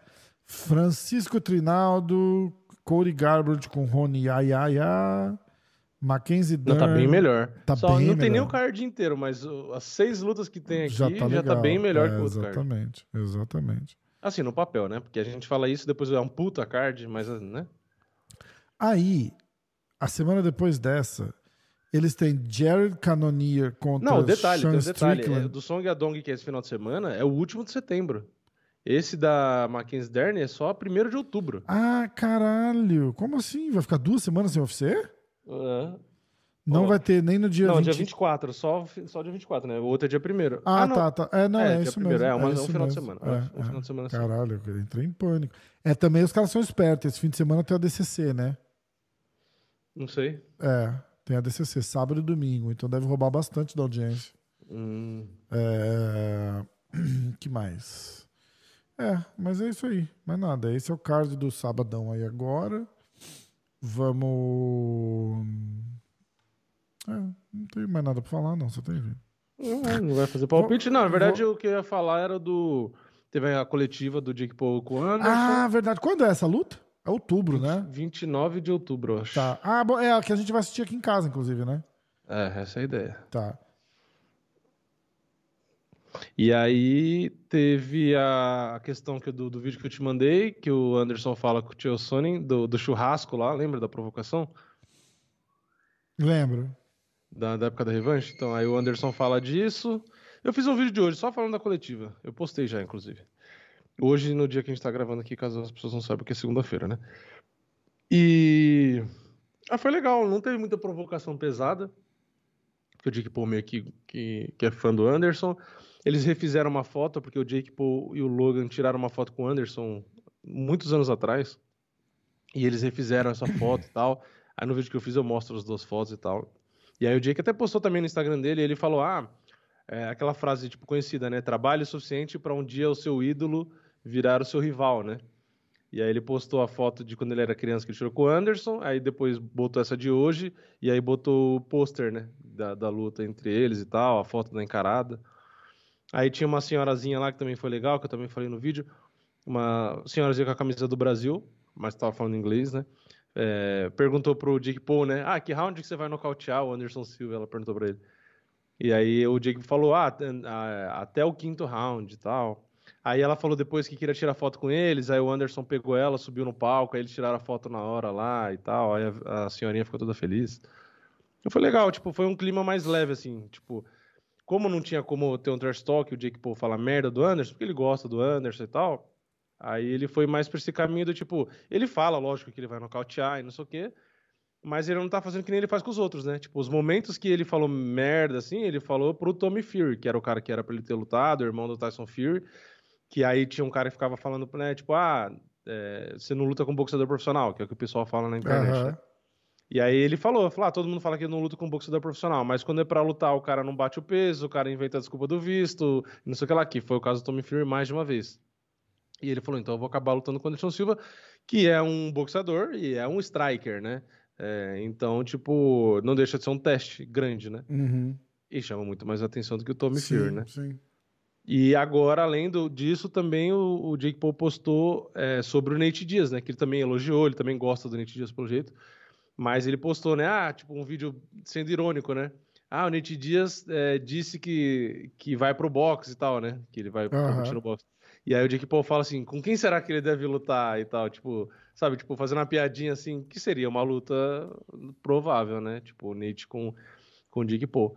Francisco Trinaldo, Corey Garbrandt com Rony Ayaya, Mackenzie Não, Dern. tá bem melhor. Tá Só bem não tem nem melhor. o card inteiro, mas o- as seis lutas que tem aqui Já já tá, tá, legal. bem melhor É, que o outro card. Exatamente, exatamente. Assim, no papel, né? Porque a gente fala isso, depois é um puta card, mas, né? Aí, a semana depois dessa, eles têm Jared Cannonier contra Não, o detalhe, Sean tem um detalhe. Strickland. É, do Song Yadong, que é esse final de semana, é o último de setembro. Esse da Mackenzie Dern é só 1 de outubro. Ah, caralho. Como assim? Vai ficar duas semanas sem UFC? É. Não Ó. vai ter nem no dia não, 20. dia 24, só, só dia 24, né? O outro é dia 1 Ah, não. tá, tá. É, não, é, É, isso primeiro, mesmo. é, uma- um isso final de mesmo. semana. É, Um é. final de semana. Caralho, eu entrei em pânico. É, também os caras são espertos. Esse fim de semana tem a DCC, né? Não sei. É, tem a DCC, sábado e domingo. Então deve roubar bastante da audiência. Hum, É... que mais? É, mas é isso aí. Mais nada. Esse é o card do sabadão aí agora. Vamos. É, não tem mais nada pra falar, não. Você tem visto. Não, não vai fazer palpite, não. Na verdade, vou- o que eu ia falar era do. Teve a coletiva do Jake Paul com o Anderson. Ah, verdade. Quando é essa luta? É outubro, né? 29 de outubro, eu acho. Tá. Ah, bom, é a que a gente vai assistir aqui em casa, inclusive, né? É, essa é a ideia. Tá. E aí teve a questão que, do, do vídeo que eu te mandei, que o Anderson fala com o Tio Sonnen, do, do churrasco lá, lembra da provocação? Lembro. Da, da época da revanche? Então, aí o Anderson fala disso. Eu fiz um vídeo de hoje só falando da coletiva. Eu postei já, inclusive. Hoje, no dia que a gente tá gravando aqui, caso as pessoas não saibam que é segunda-feira, né? E. Ah, foi legal, não teve muita provocação pesada. Porque o Jake Paul meio que, que, que é fã do Anderson. Eles refizeram uma foto, porque o Jake Paul e o Logan tiraram uma foto com o Anderson muitos anos atrás. E eles refizeram essa foto e tal. Aí no vídeo que eu fiz eu mostro as duas fotos e tal. E aí o Jake até postou também no Instagram dele, ele falou: "Ah, é aquela frase tipo conhecida, né? Trabalhe o suficiente para um dia o seu ídolo virar o seu rival, né?" E aí ele postou a foto de quando ele era criança que ele tirou com o Anderson, aí depois botou essa de hoje, e aí botou o pôster, né, da, da luta entre eles e tal, a foto da encarada. Aí tinha uma senhorazinha lá que também foi legal, que eu também falei no vídeo, uma senhorazinha com a camisa do Brasil, mas tava falando inglês, né? É, perguntou pro Jake Paul, né? Ah, que round que você vai nocautear o Anderson Silva? Ela perguntou pra ele. E aí o Jake falou, ah, até, o quinto round e tal. Aí ela falou depois que queria tirar foto com eles, aí o Anderson pegou ela, subiu no palco, aí eles tiraram a foto na hora lá e tal, aí a, a senhorinha ficou toda feliz. Foi legal, tipo, foi um clima mais leve, assim, tipo, como não tinha como ter um trash talk, o Jake Paul fala merda do Anderson, porque ele gosta do Anderson e tal, aí ele foi mais pra esse caminho do tipo, ele fala, lógico, que ele vai nocautear e não sei o quê, mas ele não tá fazendo que nem ele faz com os outros, né? Tipo, os momentos que ele falou merda, assim, ele falou pro Tommy Fury, que era o cara que era pra ele ter lutado, o irmão do Tyson Fury, que aí tinha um cara que ficava falando, né, tipo, ah, é, você não luta com um boxeador profissional, que é o que o pessoal fala na internet, Aham. né? E aí ele falou, falou, ah, todo mundo fala que eu não luta com um boxeador profissional, mas quando é pra lutar, o cara não bate o peso, o cara inventa a desculpa do visto, não sei o que lá, que foi o caso do Tommy Fury mais de uma vez. E ele falou, então eu vou acabar lutando com o Anderson Silva, que é um boxeador e é um striker, né? É, então, tipo, não deixa de ser um teste grande, né? Uhum. E chama muito mais atenção do que o Tommy Sim, Fury, né? sim. E agora, além do, disso, também o, o Jake Paul postou é, sobre o Nate Diaz, né? Que ele também elogiou, ele também gosta do Nate Diaz pelo jeito. Mas ele postou, né? Ah, tipo, um vídeo sendo irônico, né? Ah, o Nate Diaz é, disse que, que vai pro boxe e tal, né? Que ele vai competir no boxe. E aí o Jake Paul fala assim, com quem será que ele deve lutar e tal? Tipo, sabe, tipo, fazendo uma piadinha assim, que seria uma luta provável, né? Tipo, o Nate com, com o Jake Paul.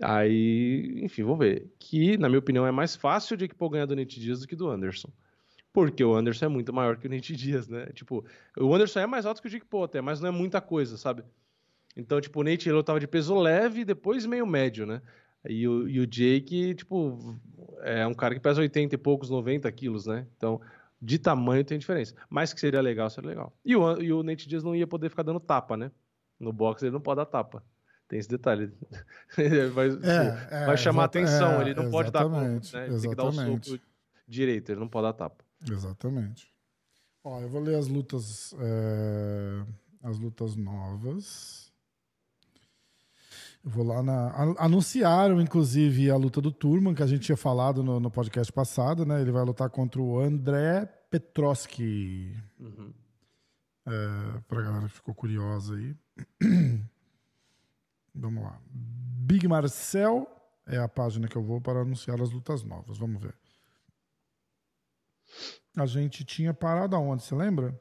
Aí, enfim, vamos ver. Que, na minha opinião, é mais fácil o Jake Paul ganhar do Nate Diaz do que do Anderson. Porque o Anderson é muito maior que o Nate Diaz, né? Tipo, o Anderson é mais alto que o Jake Paul até, mas não é muita coisa, sabe? Então, tipo, o Nate ele lutava de peso leve e depois meio médio, né? E o, e o Jake, tipo, é um cara que pesa 80 e poucos, 90 quilos, né? Então, de tamanho tem diferença. Mas que seria legal, seria legal. E o, e o Nate Diaz não ia poder ficar dando tapa, né? No boxe ele não pode dar tapa. Tem esse detalhe. vai, tipo, é, vai chamar atenção, é, ele não pode dar exatamente, né? Ele tem que dar o soco direito, ele não pode dar tapa. Exatamente. Ó, eu vou ler as lutas, é, as lutas novas. Eu vou lá na. an- Anunciaram, inclusive, a luta do Turman, que a gente tinha falado no, no podcast passado, né? Ele vai lutar contra o André Petroski. Uhum. É, pra galera que ficou curiosa aí. Vamos lá. Big Marcel é a página que eu vou para anunciar as lutas novas. Vamos ver. A gente tinha parado aonde, você lembra?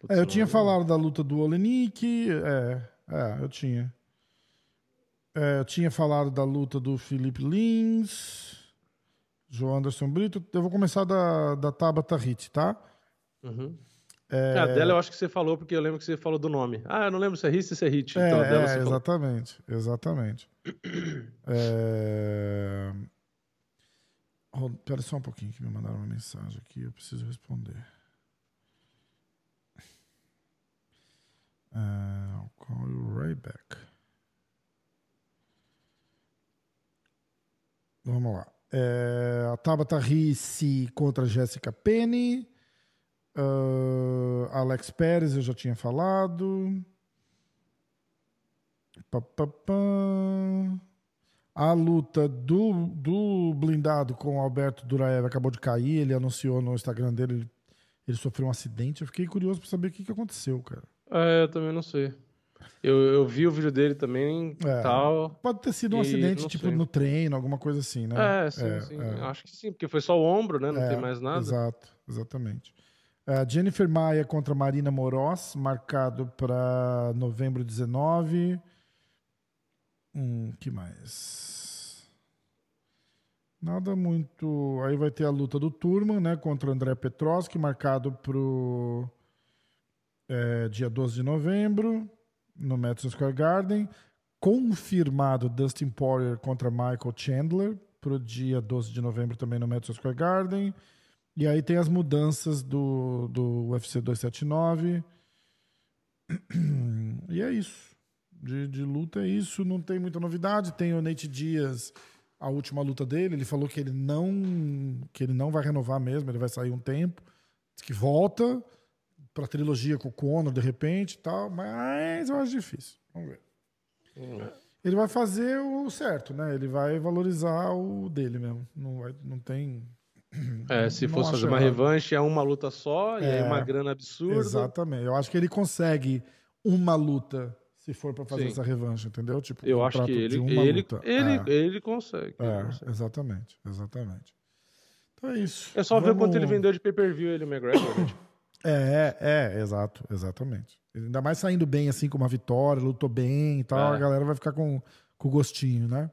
Putz, É, eu tinha falado da luta do Olenik. É, é, eu tinha. É, eu tinha falado da luta do Felipe Lins. João Anderson Brito. Eu vou começar da, da Tabata Hit, tá? Uhum. É, A dela eu acho que você falou, porque eu lembro que você falou do nome. Ah, eu não lembro se é hit ou se é hit. É, então, a dela é, você falou. exatamente, exatamente. é... Ro- Pera só um pouquinho que me mandaram uma mensagem aqui, eu preciso responder. É, I'll call you right back. Vamos lá. É, a Tabata Ricci contra Jessica Penny. Ah, Alex Pérez, eu já tinha falado. Pá, pá, pá. A luta do, do blindado com o Alberto Duraev acabou de cair. Ele anunciou no Instagram dele. Ele, ele sofreu um acidente. Eu fiquei curioso pra saber o que, que aconteceu, cara. É, eu também não sei. Eu, eu vi o vídeo dele também e É. tal. Pode ter sido um acidente, tipo, sei. no treino, alguma coisa assim, né? É, sim, É, sim. é. Acho que sim, porque foi só o ombro, né? Não É, tem mais nada. Exato, exatamente. É, Jennifer Maia contra Marina Moroz, marcado para novembro 19. Hum, que mais? Nada muito. Aí vai ter a luta do Turman, né? Contra André Petroski, marcado pro é, dia 12 de novembro, no Madison Square Garden. Confirmado Dustin Poirier contra Michael Chandler, pro dia 12 de novembro também no Madison Square Garden. E aí tem as mudanças do, do UFC 279. E é isso. De, de luta é isso. Não tem muita novidade. Tem o Nate Diaz, a última luta dele. Ele falou que ele não que ele não vai renovar mesmo. Ele vai sair um tempo. Diz que volta pra trilogia com o Conor de repente e tal. Mas eu acho difícil. Vamos ver. Ele vai fazer o certo, né? Ele vai valorizar o dele mesmo. Não, vai, não tem. É, se Não fosse fazer uma errado. revanche, é uma luta só, e aí É. uma grana absurda. Exatamente. Eu acho que ele consegue uma luta se for pra fazer Sim. essa revanche, entendeu? Tipo, Eu um acho que ele, ele, ele, É, ele consegue. ele é, consegue. exatamente, exatamente. Então é isso. É só ver Vamos- quanto ele vendeu de pay-per-view, ele, McGregor. né? Tipo, É, é, exato, exatamente. Ainda mais saindo bem assim com uma vitória, lutou bem e tal, É. a galera vai ficar com, com gostinho, né?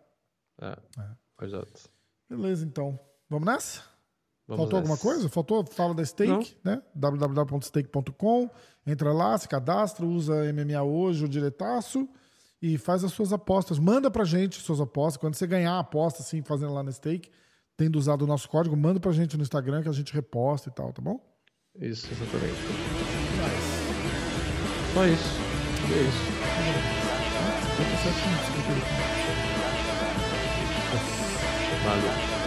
É, exato. Beleza, então. Vamos nessa? Vamos Faltou alguma coisa? Faltou? Fala da Stake, né? www.stake.com. Entra lá, se cadastra, usa MMA hoje, o diretaço e faz as suas apostas. Manda pra gente suas apostas. Quando você ganhar a aposta, assim, fazendo lá na Stake, tendo usado o nosso código, manda pra gente no Instagram que a gente reposta e tal, tá bom? Isso, exatamente. Só isso. É isso. 57 minutos. Valeu.